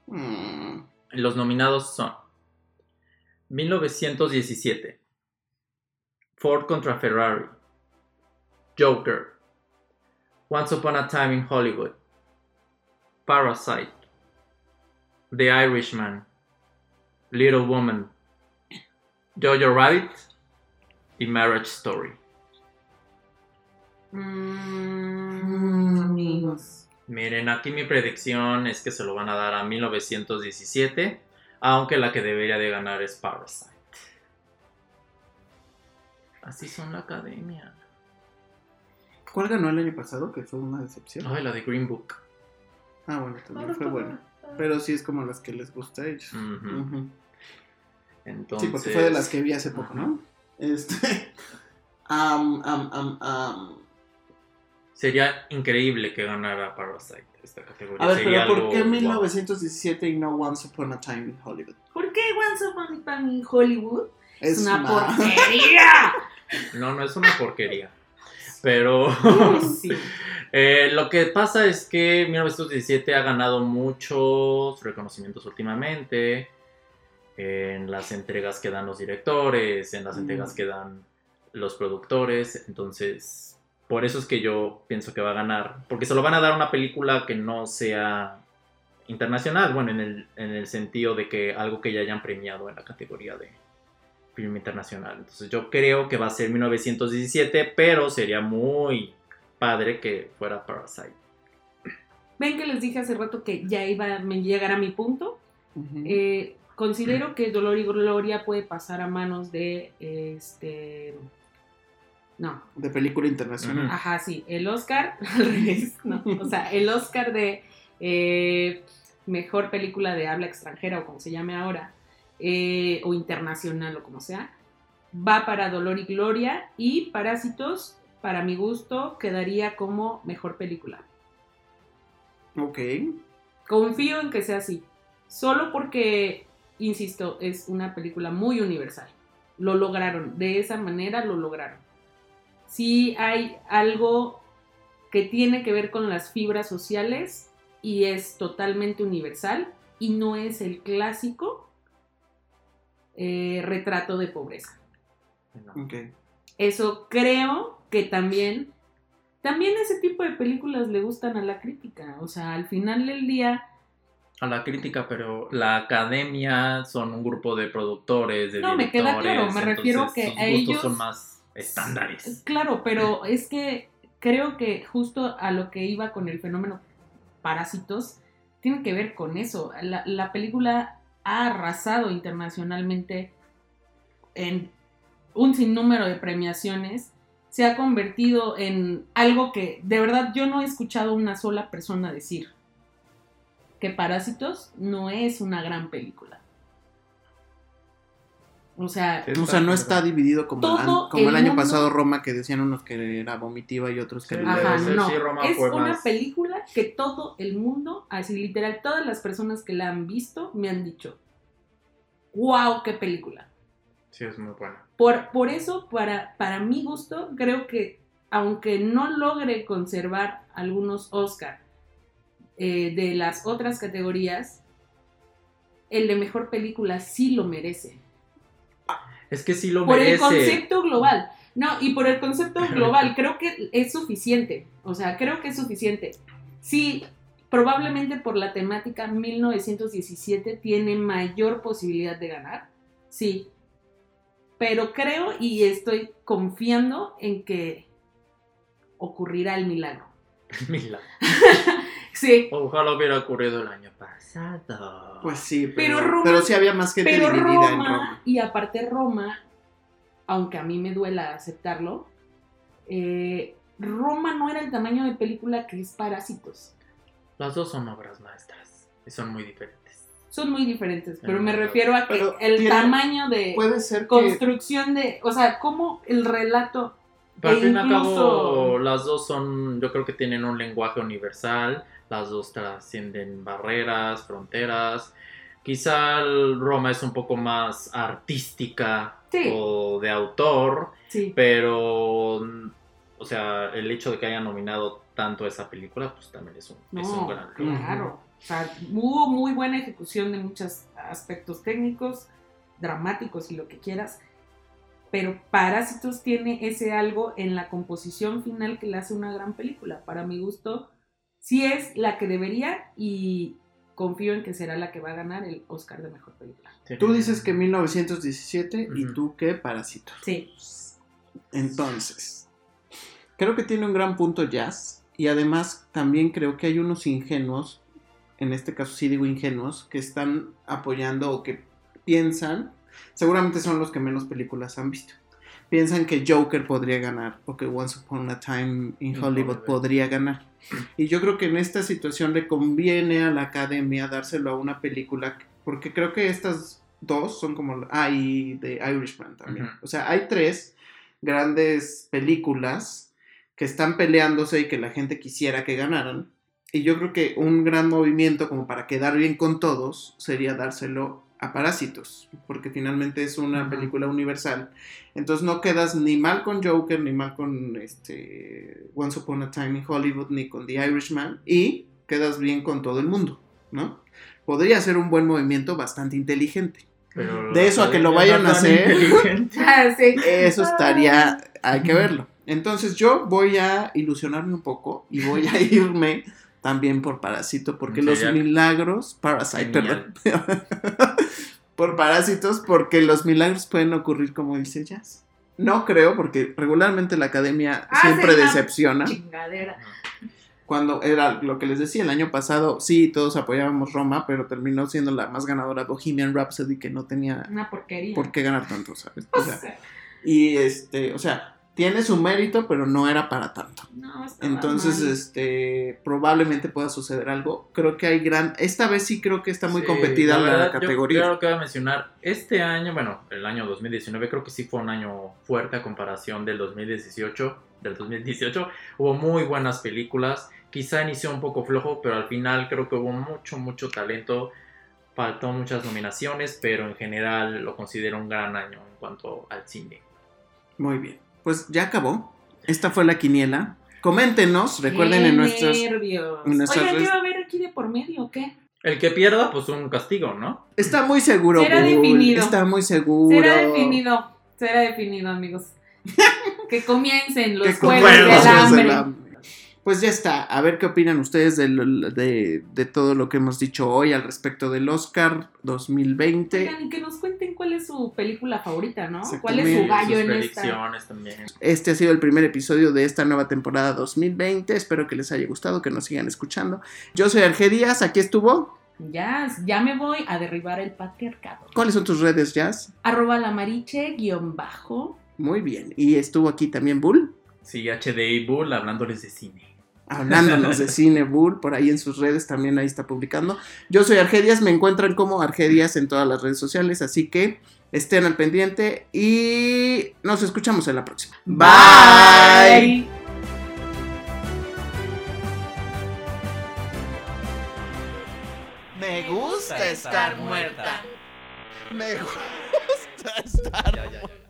S3: Mm,
S2: Los nominados son 1917, Ford contra Ferrari, Joker, Once Upon a Time in Hollywood, Parasite, The Irishman, Little Woman, Jojo Rabbit y Marriage Story.
S4: Mm, amigos.
S2: Miren, aquí mi predicción es que se lo van a dar a 1917, aunque la que debería de ganar es Parasite. Así son la academia.
S3: ¿Cuál ganó el año pasado? Que fue una decepción.
S2: Ay, la de Green Book.
S3: Ah, bueno, también fue bueno. Pero sí es como las que les gusta a ellos.
S2: Entonces,
S3: Sí, porque fue de las que vi hace poco, ¿no? Este. am, am, am.
S2: Sería increíble que ganara Parasite esta categoría.
S3: A ver,
S2: Sería
S3: pero ¿por qué
S2: guau.
S3: 1917 y no Once Upon a Time in Hollywood?
S4: ¿Por qué Once Upon a Time in Hollywood? Es, una porquería.
S2: No, no es una porquería. Pero
S4: sí.
S2: eh, lo que pasa es que 1917 ha ganado muchos reconocimientos últimamente en las entregas que dan los directores, en las
S3: Mm.
S2: entregas que dan los productores. Entonces, por eso es que yo pienso que va a ganar. Porque se lo van a dar a una película que no sea internacional. Bueno, en el, en el sentido de que algo que ya hayan premiado en la categoría de film internacional. Entonces yo creo que va a ser 1917, pero sería muy padre que fuera Parasite.
S4: Ven que les dije hace rato que ya iba a llegar a mi punto. Eh, considero que Dolor y Gloria puede pasar a manos de este. No,
S3: De película internacional.
S4: Ajá, sí, el Oscar, al revés, no, o sea, el Oscar de eh, mejor película de habla extranjera o como se llame ahora, eh, o internacional o como sea, va para Dolor y Gloria y Parásitos, para mi gusto, quedaría como mejor película.
S3: Ok.
S4: Confío en que sea así. Solo porque, insisto, es una película muy universal. Lo lograron. De esa manera lo lograron. Sí hay algo que tiene que ver con las fibras sociales y es totalmente universal y no es el clásico eh, retrato de pobreza.
S2: No.
S4: Eso creo que también, también ese tipo de películas le gustan a la crítica. O sea, al final del día,
S2: A la crítica, pero la academia son un grupo de productores, de
S4: No, me queda
S2: directores,
S4: claro, me refiero
S2: entonces
S4: que a ellos-
S2: son más estándares.
S4: Claro, pero es que creo que justo a lo que iba con el fenómeno Parásitos, tiene que ver con eso. La, la película ha arrasado internacionalmente en un sinnúmero de premiaciones. Se ha convertido en algo que de verdad yo no he escuchado una sola persona decir que Parásitos no es una gran película. O sea,
S3: O sea, no está dividido como, el,
S4: Todo
S3: an- como el
S4: el
S3: año
S4: mundo-
S3: pasado Roma, que decían unos que era vomitiva y otros que
S2: Sí,
S3: no.
S4: Ajá,
S2: Sí,
S4: no.
S2: sí, Roma
S4: es
S2: fue
S4: una
S2: más-
S4: película que todo el mundo, así literal, todas las personas que la han visto me han dicho, wow, qué película.
S2: Sí, es muy buena.
S4: Por, por eso, para, para mi gusto, creo que aunque no logre conservar algunos Oscar eh, de las otras categorías, el de mejor película sí lo merece.
S2: Es que sí lo
S4: Por el
S2: merece.
S4: concepto global. No, y por el concepto global, creo que es suficiente. O sea, creo que es suficiente. Sí, probablemente por la temática 1917 tiene mayor posibilidad de ganar. Sí. Pero creo y estoy confiando en que ocurrirá el milagro.
S2: Mira,
S4: Sí,
S2: Ojalá hubiera ocurrido el año pasado.
S3: Pues sí,
S4: Pero
S3: pero,
S4: Roma-
S3: pero sí había más gente
S4: pero
S3: dividida
S4: Roma,
S3: en Roma.
S4: y aparte Roma, aunque a mí me duela aceptarlo, eh, Roma no era el tamaño de película que es Parásitos.
S2: Las dos son obras maestras y son muy diferentes.
S4: Son muy diferentes, pero me refiero a que
S3: pero
S4: el
S3: tiene-
S4: tamaño de
S3: Puede ser que
S4: construcción de, o sea, cómo el relato
S2: Pero al
S4: E
S2: fin y al cabo, las dos son, yo creo que tienen un lenguaje universal, las dos trascienden barreras, fronteras. Quizá Roma es un poco más artística
S4: Sí.
S2: o de autor,
S4: sí,
S2: pero, o sea, el hecho de que haya nominado tanto esa película, pues también es un, es un
S4: No,
S2: gran logro.
S4: claro. O sea, hubo muy buena ejecución de muchos aspectos técnicos, dramáticos y lo que quieras. Pero Parásitos tiene ese algo en la composición final que le hace una gran película. Para mi gusto, sí es la que debería y confío en que será la que va a ganar el Oscar de Mejor Película.
S2: Sí.
S3: tú dices que 1917 y
S2: Ujú.
S3: tú que Parásitos.
S4: Sí.
S3: Entonces, creo que tiene un gran punto Jazz y además también creo que hay unos ingenuos, en este caso sí digo ingenuos, que están apoyando o que piensan, seguramente son los que menos películas han visto. Piensan que Joker podría ganar o que Once Upon a Time in Hollywood. podría ganar. Y yo creo que en esta situación le conviene a la academia dárselo a una película, porque creo que estas dos son como... Ah, y The Irishman también. O sea, hay tres grandes películas que están peleándose y que la gente quisiera que ganaran. Y yo creo que un gran movimiento como para quedar bien con todos sería dárselo a Parásitos, porque finalmente es una película universal. Entonces no quedas ni mal con Joker, ni mal con este Once Upon a Time in Hollywood, ni con The Irishman, y quedas bien con todo el mundo, ¿no? Podría ser un buen movimiento bastante inteligente.
S2: Pero
S3: De eso a que lo
S2: no
S3: vayan a hacer.
S2: inteligente.
S4: Ah.
S3: Eso estaría, hay que verlo. Entonces yo voy a ilusionarme un poco y voy a irme también por Parásito, porque los milagros, Parasite,
S2: Genial.
S3: perdón. por Parásitos, porque los milagros pueden ocurrir como dice Jazz. No creo, porque regularmente la academia
S4: Ah,
S3: siempre decepciona.
S4: Chingadera.
S3: Cuando era lo que les decía, el año pasado, sí, todos apoyábamos Roma, pero terminó siendo la más ganadora Bohemian Rhapsody, que no tenía
S4: Una porquería.
S3: por qué ganar tanto, ¿sabes?
S4: O
S3: sea, y este, o sea, tiene su mérito, pero no era para tanto.
S4: no,
S3: Entonces,
S4: mal.
S3: este, probablemente pueda suceder algo. Creo que hay gran, esta vez sí creo que está muy
S2: Sí,
S3: competida la,
S2: verdad,
S3: categoría.
S2: Yo, lo que voy a mencionar, este año, bueno, el año 2019 creo que sí fue un año fuerte a comparación del 2018. Del 2018 hubo muy buenas películas. Quizá inició un poco flojo, pero al final creo que hubo mucho, mucho talento. Faltó muchas nominaciones, pero en general lo considero un gran año en cuanto al cine.
S3: Muy bien. Pues ya acabó. Esta fue la quiniela. Coméntenos, recuerden
S4: Qué
S3: en nuestros.
S4: nervios.
S3: en nuestras
S4: Oigan, ¿qué va a haber aquí de por medio o qué?
S2: El que pierda, pues un castigo, ¿no?
S3: Está muy seguro,
S4: Será
S3: Bull,
S4: definido.
S3: Está muy seguro.
S4: Será definido, será definido, amigos. que comiencen los
S3: Que
S4: juegos
S3: Juegos
S4: hambre.
S3: del hambre. Pues ya está. A ver qué opinan ustedes del- de, de todo lo que hemos dicho hoy al respecto del Oscar 2020.
S4: Oigan, y que nos cuenten cuál es su película favorita, ¿no? ¿Cuál es su gallo en esta?
S2: predicciones también.
S3: Este ha sido el primer episodio de esta nueva temporada 2020. Espero que les haya gustado, que nos sigan escuchando. Yo soy Arge Díaz, aquí estuvo.
S4: Ya, ya me voy a derribar el patriarcado.
S3: ¿Cuáles son tus redes, Jazz?
S4: Arroba la mariche, guion bajo.
S3: Muy bien. Y estuvo aquí también Bull,
S2: Sí, HDI Bull hablándoles de cine.
S3: Hablándonos de cine Bull, por ahí en sus redes también ahí está publicando. Yo soy Arge Díaz, me encuentran como Arge Díaz en todas las redes sociales, así que estén al pendiente y nos escuchamos en la próxima. Bye.
S5: Me gusta estar muerta. Me gusta estar muerta.